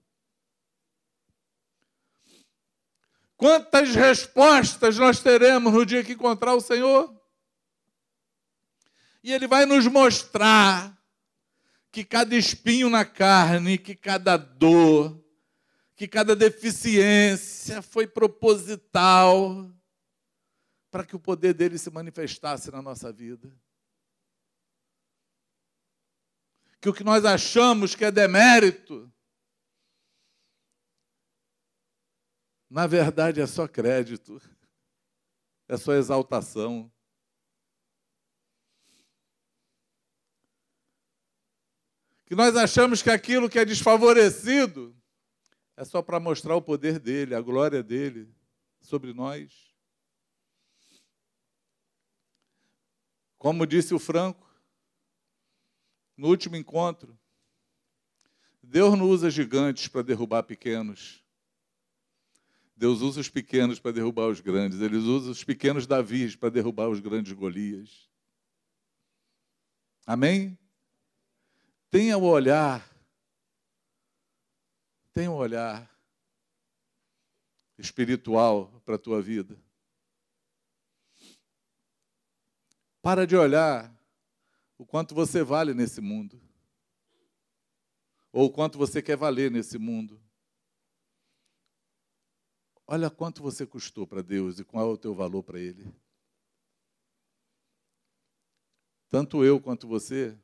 Quantas respostas nós teremos no dia que encontrar o Senhor? E Ele vai nos mostrar que cada espinho na carne, que cada dor, que cada deficiência foi proposital para que o poder dele se manifestasse na nossa vida. Que o que nós achamos que é demérito, na verdade é só crédito, é só exaltação. Que nós achamos que aquilo que é desfavorecido, é só para mostrar o poder dele, a glória dele sobre nós. Como disse o Franco, no último encontro, Deus não usa gigantes para derrubar pequenos. Deus usa os pequenos para derrubar os grandes. Ele usa os pequenos Davis para derrubar os grandes Golias. Amém? Tenha o olhar Tenha um olhar espiritual para a tua vida. Para de olhar o quanto você vale nesse mundo. Ou o quanto você quer valer nesse mundo. Olha quanto você custou para Deus e qual é o teu valor para Ele. Tanto eu quanto você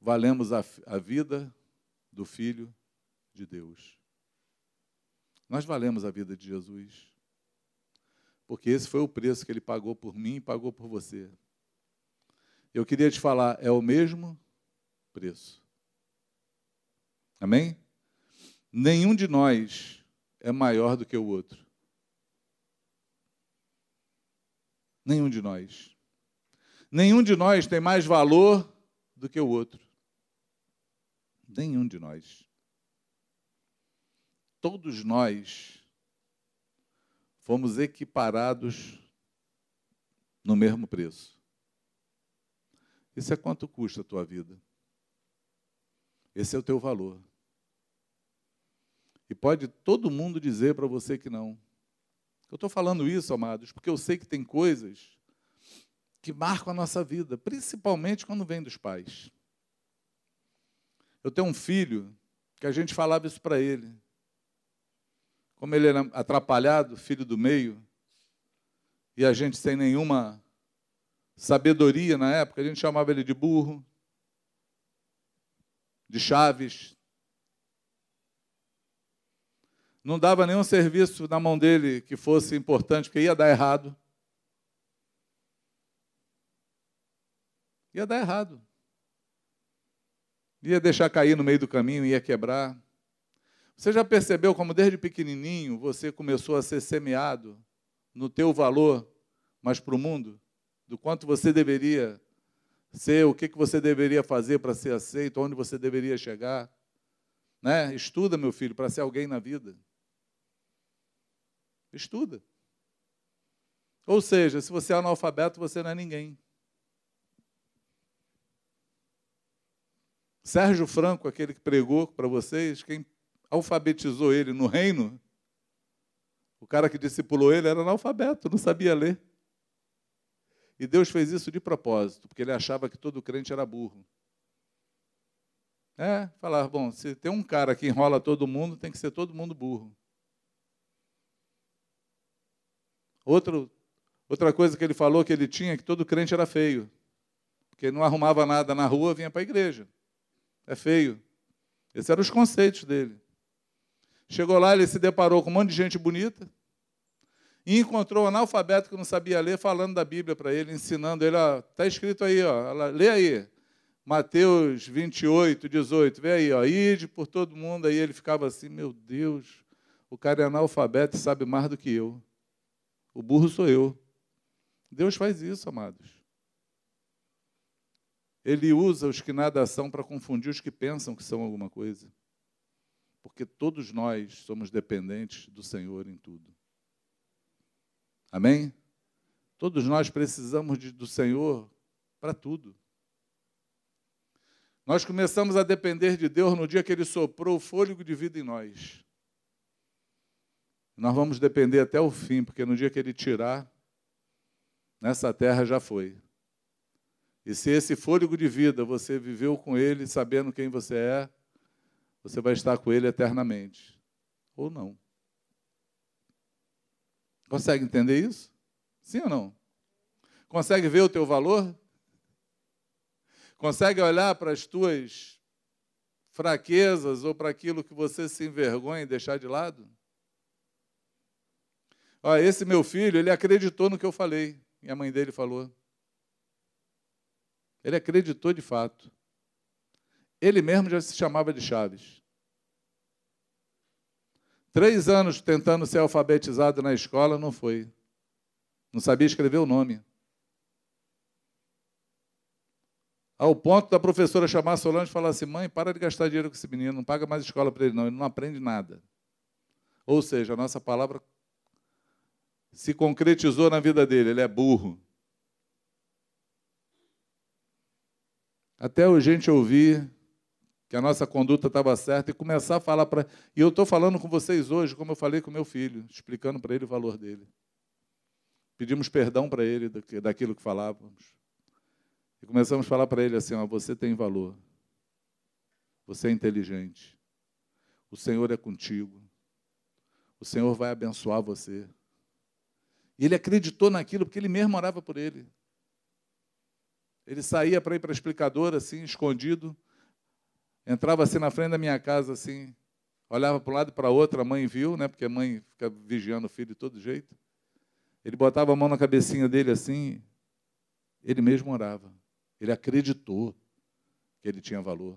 valemos a, a vida do Filho de Deus. Nós valemos a vida de Jesus. Porque esse foi o preço que ele pagou por mim e pagou por você. Eu queria te falar, é o mesmo preço. Amém? Nenhum de nós é maior do que o outro. Nenhum de nós. Nenhum de nós tem mais valor do que o outro. Nenhum de nós todos nós fomos equiparados no mesmo preço. Isso é quanto custa a tua vida. Esse é o teu valor. E pode todo mundo dizer para você que não. Eu estou falando isso, amados, porque eu sei que tem coisas que marcam a nossa vida, principalmente quando vem dos pais. Eu tenho um filho que a gente falava isso para ele. Como ele era atrapalhado, filho do meio, e a gente sem nenhuma sabedoria na época, a gente chamava ele de burro, de chaves. Não dava nenhum serviço na mão dele que fosse importante, porque ia dar errado. Ia dar errado. Ia deixar cair no meio do caminho, ia quebrar. Você já percebeu como desde pequenininho você começou a ser semeado no teu valor, mas para o mundo? Do quanto você deveria ser, o que, que você deveria fazer para ser aceito, onde você deveria chegar? Né? Estuda, meu filho, para ser alguém na vida. Estuda. Ou seja, se você é analfabeto, você não é ninguém. Sérgio Franco, aquele que pregou para vocês, quem alfabetizou ele no reino, o cara que discipulou ele era analfabeto, não sabia ler. E Deus fez isso de propósito, porque ele achava que todo crente era burro. É, falar, bom, se tem um cara que enrola todo mundo, tem que ser todo mundo burro. Outro, outra coisa que ele falou que ele tinha, que todo crente era feio. Porque não arrumava nada na rua, vinha para a igreja. É feio. Esses eram os conceitos dele. Chegou lá, ele se deparou com um monte de gente bonita e encontrou um analfabeto que não sabia ler, falando da Bíblia para ele, ensinando ele, está escrito aí, ó, lê aí, Mateus 28, 18, vê aí, ó, ide por todo mundo, aí ele ficava assim, meu Deus, o cara é analfabeto e sabe mais do que eu, o burro sou eu. Deus faz isso, amados. Ele usa os que nada são para confundir os que pensam que são alguma coisa. Porque todos nós somos dependentes do Senhor em tudo. Amém? Todos nós precisamos de, do Senhor para tudo. Nós começamos a depender de Deus no dia que Ele soprou o fôlego de vida em nós. Nós vamos depender até o fim, porque no dia que Ele tirar, nessa terra já foi. E se esse fôlego de vida você viveu com Ele, sabendo quem você é, você vai estar com Ele eternamente. Ou não. Consegue entender isso? Sim ou não? Consegue ver o teu valor? Consegue olhar para as tuas fraquezas ou para aquilo que você se envergonha e deixar de lado? Olha, esse meu filho, ele acreditou no que eu falei. E a mãe dele falou. Ele acreditou de fato. Ele mesmo já se chamava de Chaves. Três anos tentando ser alfabetizado na escola, não foi. Não sabia escrever o nome. Ao ponto da professora chamar Solange e falar assim: mãe, para de gastar dinheiro com esse menino, não paga mais escola para ele, não, ele não aprende nada. Ou seja, a nossa palavra se concretizou na vida dele, ele é burro. Até a gente ouvir que a nossa conduta estava certa e começar a falar para. E eu estou falando com vocês hoje, como eu falei com meu filho, explicando para ele o valor dele. Pedimos perdão para ele daquilo que falávamos. E começamos a falar para ele assim: ó, você tem valor. Você é inteligente. O Senhor é contigo. O Senhor vai abençoar você. E ele acreditou naquilo porque ele mesmo orava por ele. Ele saía para ir para a explicadora, assim, escondido, Entrava assim na frente da minha casa, assim, olhava para um lado e para outro, a mãe viu, né? Porque a mãe fica vigiando o filho de todo jeito. Ele botava a mão na cabecinha dele assim, ele mesmo orava. Ele acreditou que ele tinha valor.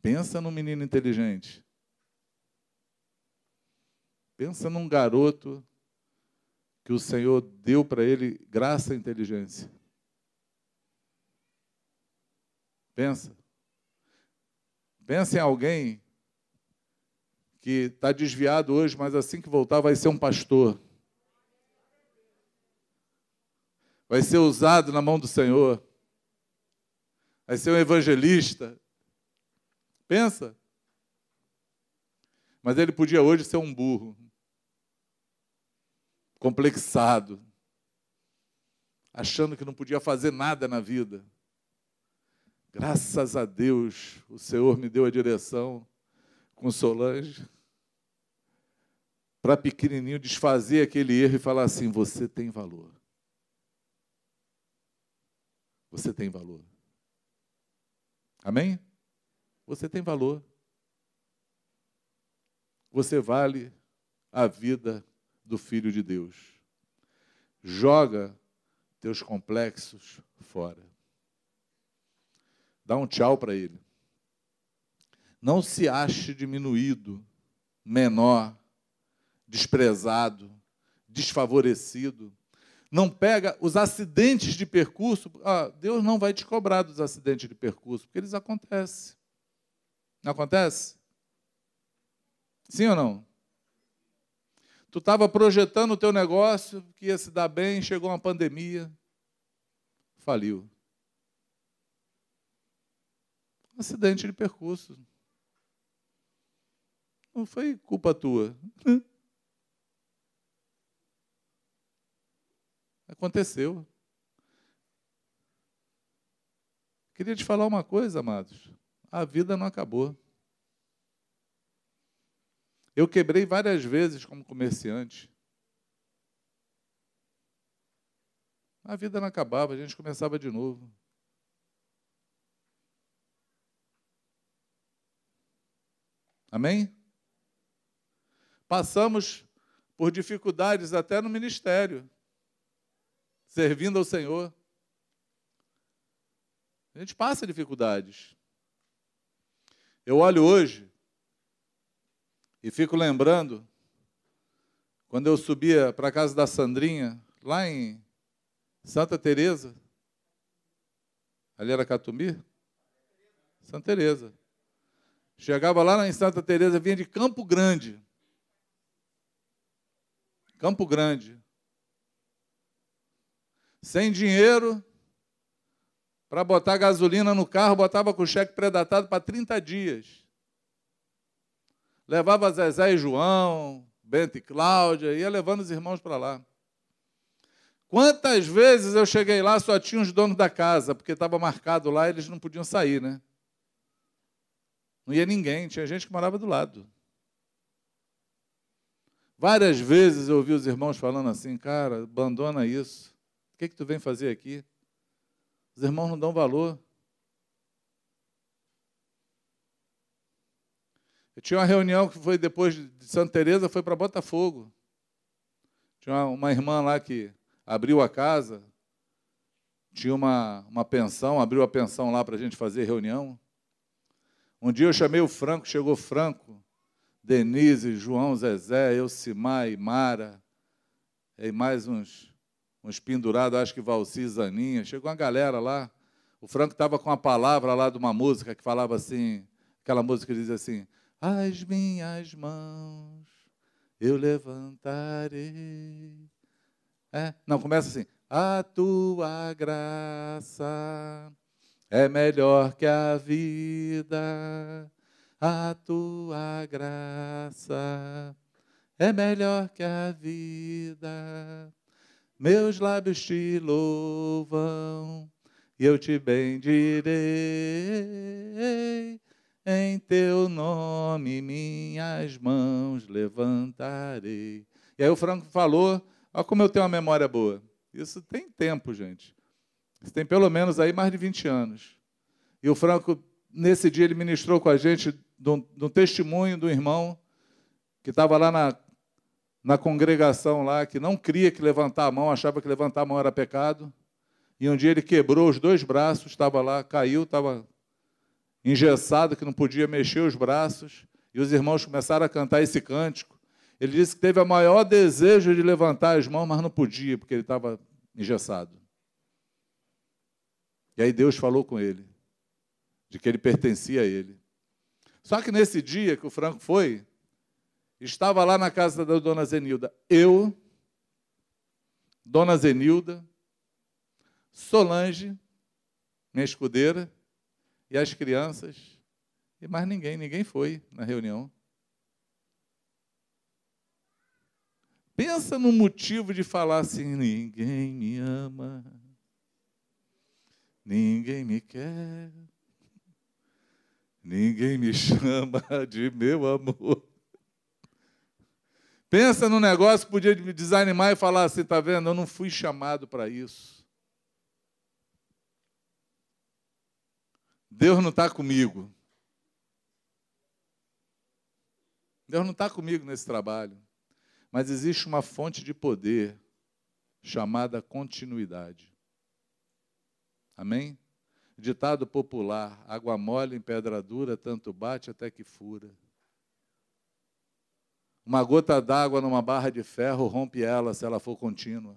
Pensa num menino inteligente. Pensa num garoto que o Senhor deu para ele graça e inteligência. Pensa. Pensa em alguém que está desviado hoje, mas assim que voltar vai ser um pastor. Vai ser usado na mão do Senhor. Vai ser um evangelista. Pensa. Mas ele podia hoje ser um burro. Complexado. Achando que não podia fazer nada na vida. Graças a Deus, o Senhor me deu a direção com Solange para pequenininho desfazer aquele erro e falar assim: você tem valor. Você tem valor. Amém? Você tem valor. Você vale a vida do Filho de Deus. Joga teus complexos fora. Dá um tchau para ele. Não se ache diminuído, menor, desprezado, desfavorecido. Não pega os acidentes de percurso. Ah, Deus não vai te cobrar dos acidentes de percurso, porque eles acontecem. Não acontece? Sim ou não? Tu estava projetando o teu negócio, que ia se dar bem, chegou uma pandemia, faliu. Um acidente de percurso. Não foi culpa tua. Aconteceu. Queria te falar uma coisa, amados. A vida não acabou. Eu quebrei várias vezes como comerciante. A vida não acabava, a gente começava de novo. Amém? Passamos por dificuldades até no ministério, servindo ao Senhor. A gente passa dificuldades. Eu olho hoje e fico lembrando quando eu subia para a casa da Sandrinha, lá em Santa Teresa. Ali era Catumbi? Santa Teresa. Chegava lá em Santa Teresa, vinha de Campo Grande. Campo Grande. Sem dinheiro para botar gasolina no carro, botava com cheque predatado para 30 dias. Levava Zezé e João, Bento e Cláudia, ia levando os irmãos para lá. Quantas vezes eu cheguei lá, só tinha os donos da casa, porque estava marcado lá, eles não podiam sair, né? Não ia ninguém, tinha gente que morava do lado. Várias vezes eu ouvi os irmãos falando assim, cara, abandona isso. O que, que tu vem fazer aqui? Os irmãos não dão valor. Eu tinha uma reunião que foi depois de Santa Teresa, foi para Botafogo. Tinha uma, uma, irmã lá que abriu a casa, tinha uma, uma pensão, abriu a pensão lá para a gente fazer reunião. Um dia eu chamei o Franco, chegou Franco, Denise, João, Zezé, Elcimar e Mara, e mais uns, uns pendurados, acho que Valci Zaninha. Chegou uma galera lá. O Franco estava com a palavra lá de uma música que falava assim, aquela música que diz assim, as minhas mãos eu levantarei. É? Não, começa assim, a tua graça é melhor que a vida a tua graça é melhor que a vida. Meus lábios te louvam e eu te bendirei. Em teu nome minhas mãos levantarei. E aí o Franco falou, olha como eu tenho uma memória boa. Isso tem tempo, gente. Isso tem pelo menos aí mais de 20 anos. E o Franco, nesse dia, ele ministrou com a gente do, testemunho do irmão que estava lá na, na congregação lá, que não cria que levantar a mão, achava que levantar a mão era pecado. E um dia ele quebrou os dois braços, estava lá, caiu, estava engessado, que não podia mexer os braços. E os irmãos começaram a cantar esse cântico. Ele disse que teve o maior desejo de levantar as mãos, mas não podia, porque ele estava engessado. E aí Deus falou com ele, de que ele pertencia a ele. Só que nesse dia que o Franco foi, estava lá na casa da dona Zenilda. Eu, dona Zenilda, Solange, minha escudeira, e as crianças, e mais ninguém, ninguém foi na reunião. Pensa no motivo de falar assim: ninguém me ama, ninguém me quer. Ninguém me chama de meu amor. Pensa no negócio que podia me desanimar e falar assim, tá vendo? Eu não fui chamado para isso. Deus não está comigo. Deus não está comigo nesse trabalho. Mas existe uma fonte de poder chamada continuidade. Amém? Ditado popular: água mole em pedra dura, tanto bate até que fura. Uma gota d'água numa barra de ferro rompe ela se ela for contínua.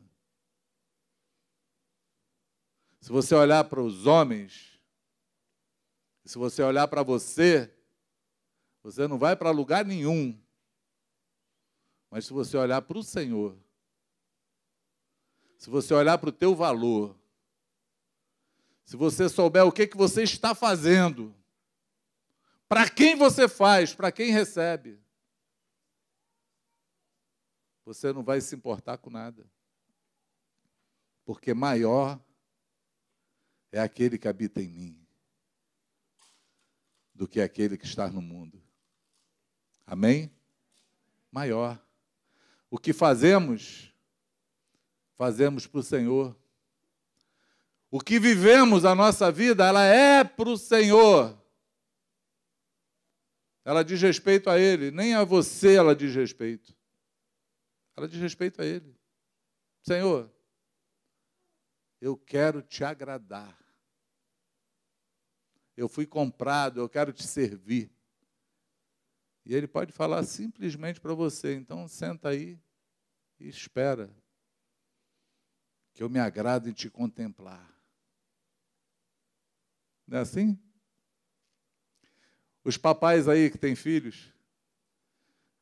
Se você olhar para os homens, se você olhar para você, você não vai para lugar nenhum. Mas se você olhar para o Senhor, se você olhar para o teu valor, se você souber o que, que você está fazendo, para quem você faz, para quem recebe, você não vai se importar com nada. Porque maior é aquele que habita em mim do que aquele que está no mundo. Amém? Maior. O que fazemos, fazemos para o Senhor. O que vivemos a nossa vida, ela é para o Senhor. Ela diz respeito a Ele, nem a você ela diz respeito. Ela diz respeito a Ele. Senhor, eu quero te agradar. Eu fui comprado, eu quero te servir. E ele pode falar simplesmente para você, então senta aí e espera, que eu me agrado em te contemplar. Não é assim? Os papais aí que têm filhos,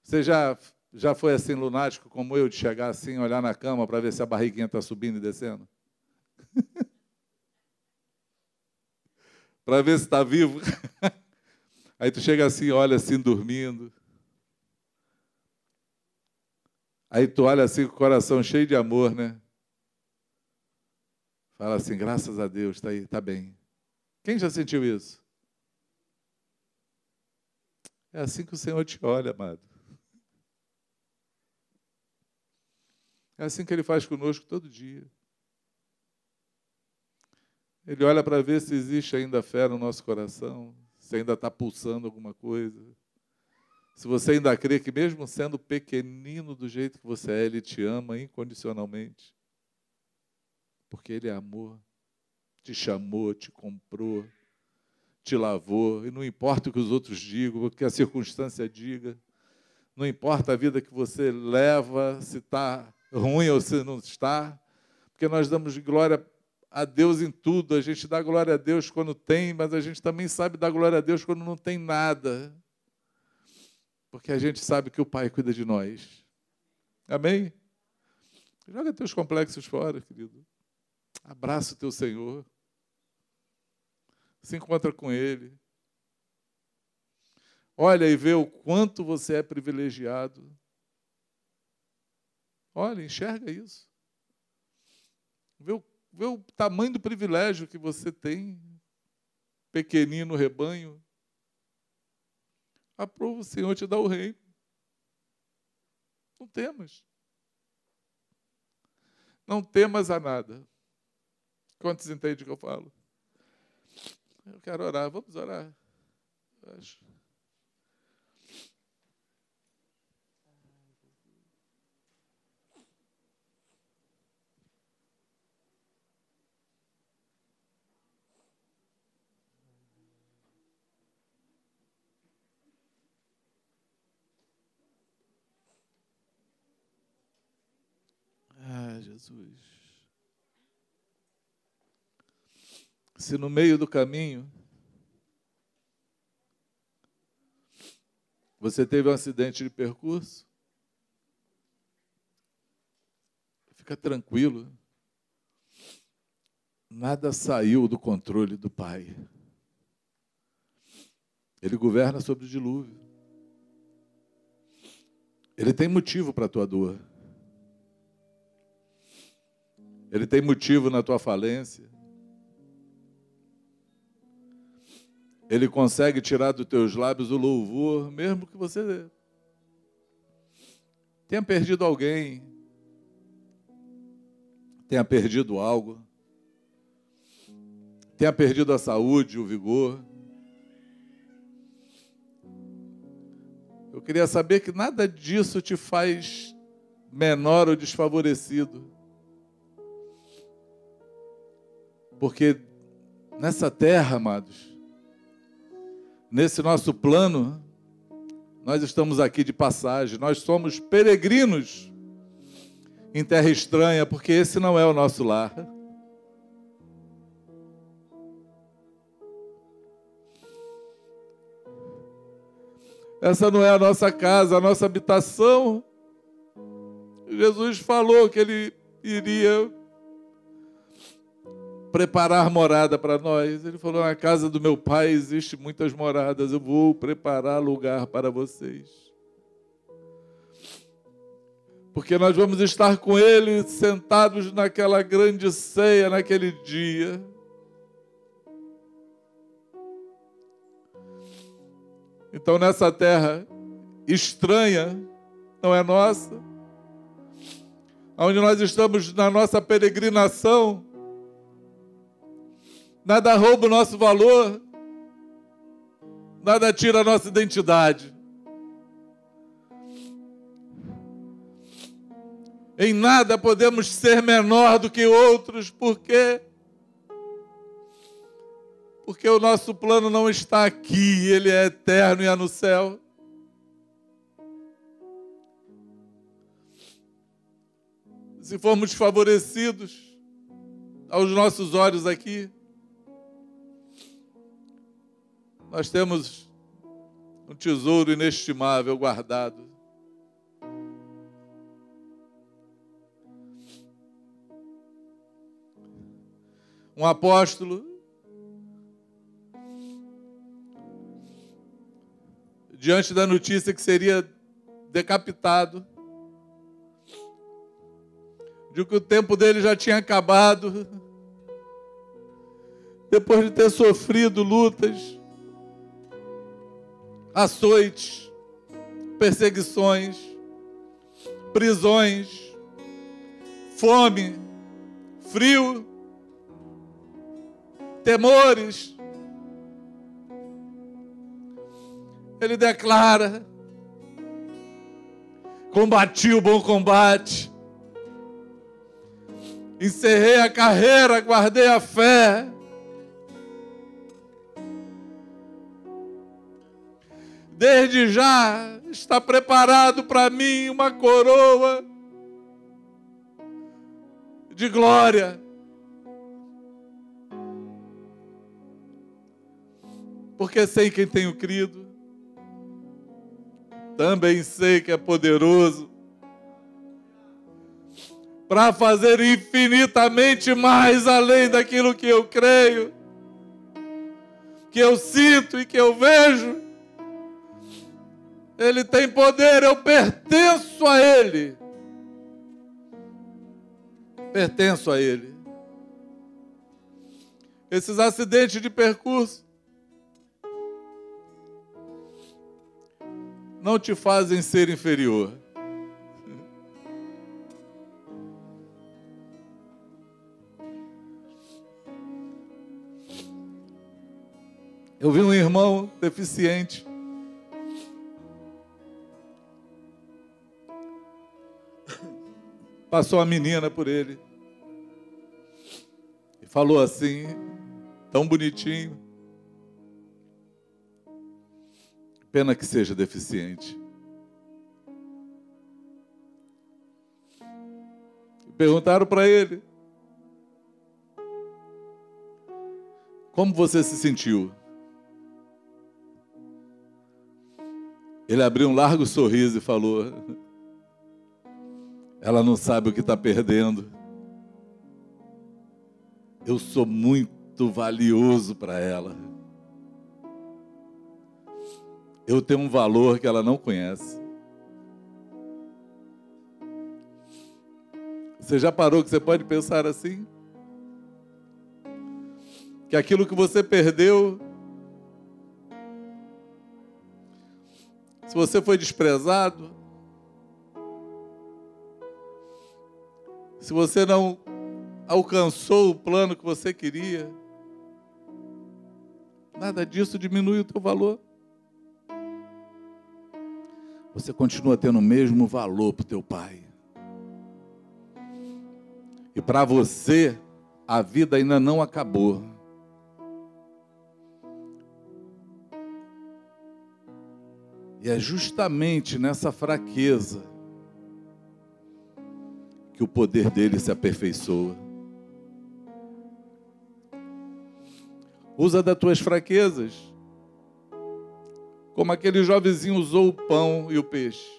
você já, já foi assim lunático como eu, de chegar assim, olhar na cama para ver se a barriguinha está subindo e descendo? para ver se está vivo. Aí tu chega assim, olha assim, dormindo. Aí tu olha assim com o coração cheio de amor, né? Fala assim, graças a Deus, está aí, está bem. Quem já sentiu isso? É assim que o Senhor te olha, amado. É assim que Ele faz conosco todo dia. Ele olha para ver se existe ainda fé no nosso coração, se ainda está pulsando alguma coisa. Se você ainda crê que, mesmo sendo pequenino do jeito que você é, Ele te ama incondicionalmente. Porque Ele é amor. Te chamou, te comprou, te lavou. E não importa o que os outros digam, o que a circunstância diga. Não importa a vida que você leva, se está ruim ou se não está. Porque nós damos glória a Deus em tudo. A gente dá glória a Deus quando tem, mas a gente também sabe dar glória a Deus quando não tem nada. Porque a gente sabe que o Pai cuida de nós. Amém? Joga teus complexos fora, querido. Abraça o teu Senhor. Se encontra com Ele. Olha e vê o quanto você é privilegiado. Olha, enxerga isso. Vê o Vê o tamanho do privilégio que você tem, pequenino rebanho. Aprova o Senhor te dá o reino. Não temas. Não temas a nada. Quantos entendem o que eu falo? Eu quero orar. Vamos orar. acho. Jesus. Se no meio do caminho você teve um acidente de percurso, fica tranquilo. Nada saiu do controle do Pai. Ele governa sobre o dilúvio. Ele tem motivo para a tua dor. Ele tem motivo na tua falência. Ele consegue tirar dos teus lábios o louvor, mesmo que você tenha perdido alguém, tenha perdido algo, tenha perdido a saúde, o vigor. Eu queria saber que nada disso te faz menor ou desfavorecido. Porque nessa terra, amados, nesse nosso plano, nós estamos aqui de passagem, nós somos peregrinos em terra estranha, porque esse não é o nosso lar. Essa não é a nossa casa, a nossa habitação. Jesus falou que ele iria preparar morada para nós. Ele falou: Na casa do meu pai existe muitas moradas, eu vou preparar lugar para vocês. Porque nós vamos estar com ele sentados naquela grande ceia, naquele dia. Então, nessa terra estranha, não é nossa, onde nós estamos na nossa peregrinação, Nada rouba o nosso valor. Nada tira a nossa identidade. Em nada podemos ser menor do que outros, porque porque o nosso plano não está aqui, ele é eterno e é no céu. Se formos favorecidos aos nossos olhos aqui, nós temos um tesouro inestimável guardado. Um apóstolo diante da notícia que seria decapitado, de que o tempo dele já tinha acabado, depois de ter sofrido lutas, açoites, perseguições, prisões, fome, frio, temores. Ele declara: combati o bom combate, encerrei a carreira, guardei a fé. Desde já está preparado para mim uma coroa de glória. Porque sei quem tenho crido, também sei que é poderoso para fazer infinitamente mais além daquilo que eu creio, que eu sinto e que eu vejo. Ele tem poder, eu pertenço a Ele. Pertenço a Ele. Esses acidentes de percurso não te fazem ser inferior. Eu vi um irmão deficiente Passou a menina por ele. E falou assim, tão bonitinho. Pena que seja deficiente. Perguntaram para ele: Como você se sentiu? Ele abriu um largo sorriso e falou: ela não sabe o que está perdendo. Eu sou muito valioso para ela. Eu tenho um valor que ela não conhece. Você já parou que você pode pensar assim? Que aquilo que você perdeu, se você foi desprezado, se você não alcançou o plano que você queria, nada disso diminui o teu valor. Você continua tendo o mesmo valor para o teu pai. E para você, a vida ainda não acabou. E é justamente nessa fraqueza que o poder dele se aperfeiçoa. Usa das tuas fraquezas, como aquele jovenzinho usou o pão e o peixe.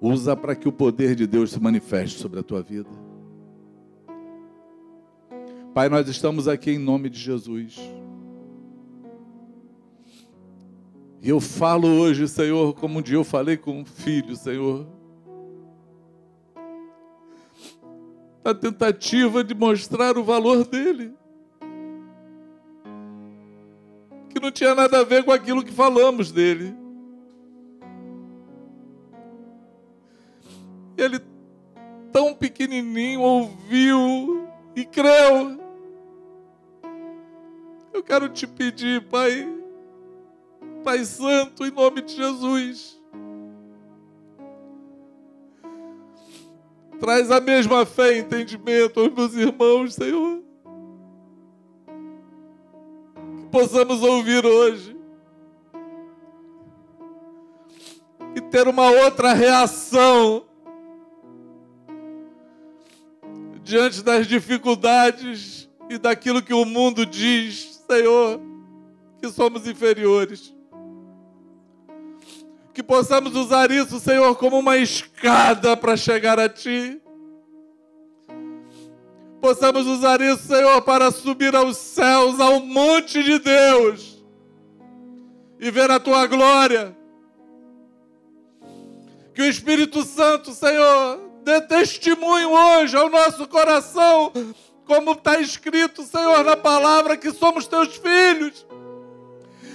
Usa para que o poder de Deus se manifeste sobre a tua vida. Pai, nós estamos aqui em nome de Jesus. E eu falo hoje, Senhor, como um dia eu falei com um filho, Senhor na tentativa de mostrar o valor dele. Que não tinha nada a ver com aquilo que falamos dele. Ele, tão pequenininho, ouviu e creu. Eu quero te pedir, Pai, Pai Santo, em nome de Jesus. Traz a mesma fé e entendimento aos meus irmãos, Senhor. Que possamos ouvir hoje. E ter uma outra reação diante das dificuldades e daquilo que o mundo diz, Senhor, que somos inferiores. Que possamos usar isso, Senhor, como uma escada para chegar a Ti. Possamos usar isso, Senhor, para subir aos céus, ao monte de Deus e ver a Tua glória. Que o Espírito Santo, Senhor, dê testemunho hoje ao nosso coração, como está escrito, Senhor, na palavra, que somos Teus filhos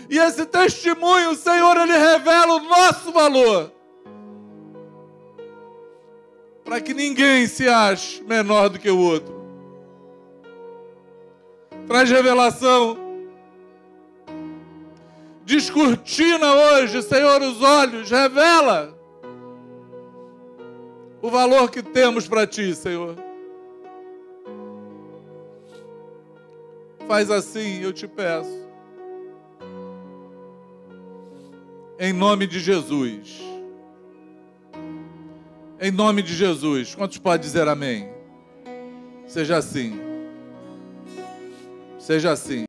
e esse testemunho, Senhor, ele revela o nosso valor. Para que ninguém se ache menor do que o outro. Traz revelação. Descortina hoje, Senhor, os olhos, revela o valor que temos para Ti, Senhor. Faz assim, eu te peço. Em nome de Jesus. Em nome de Jesus. Quantos podem dizer amém? Seja assim. Seja assim.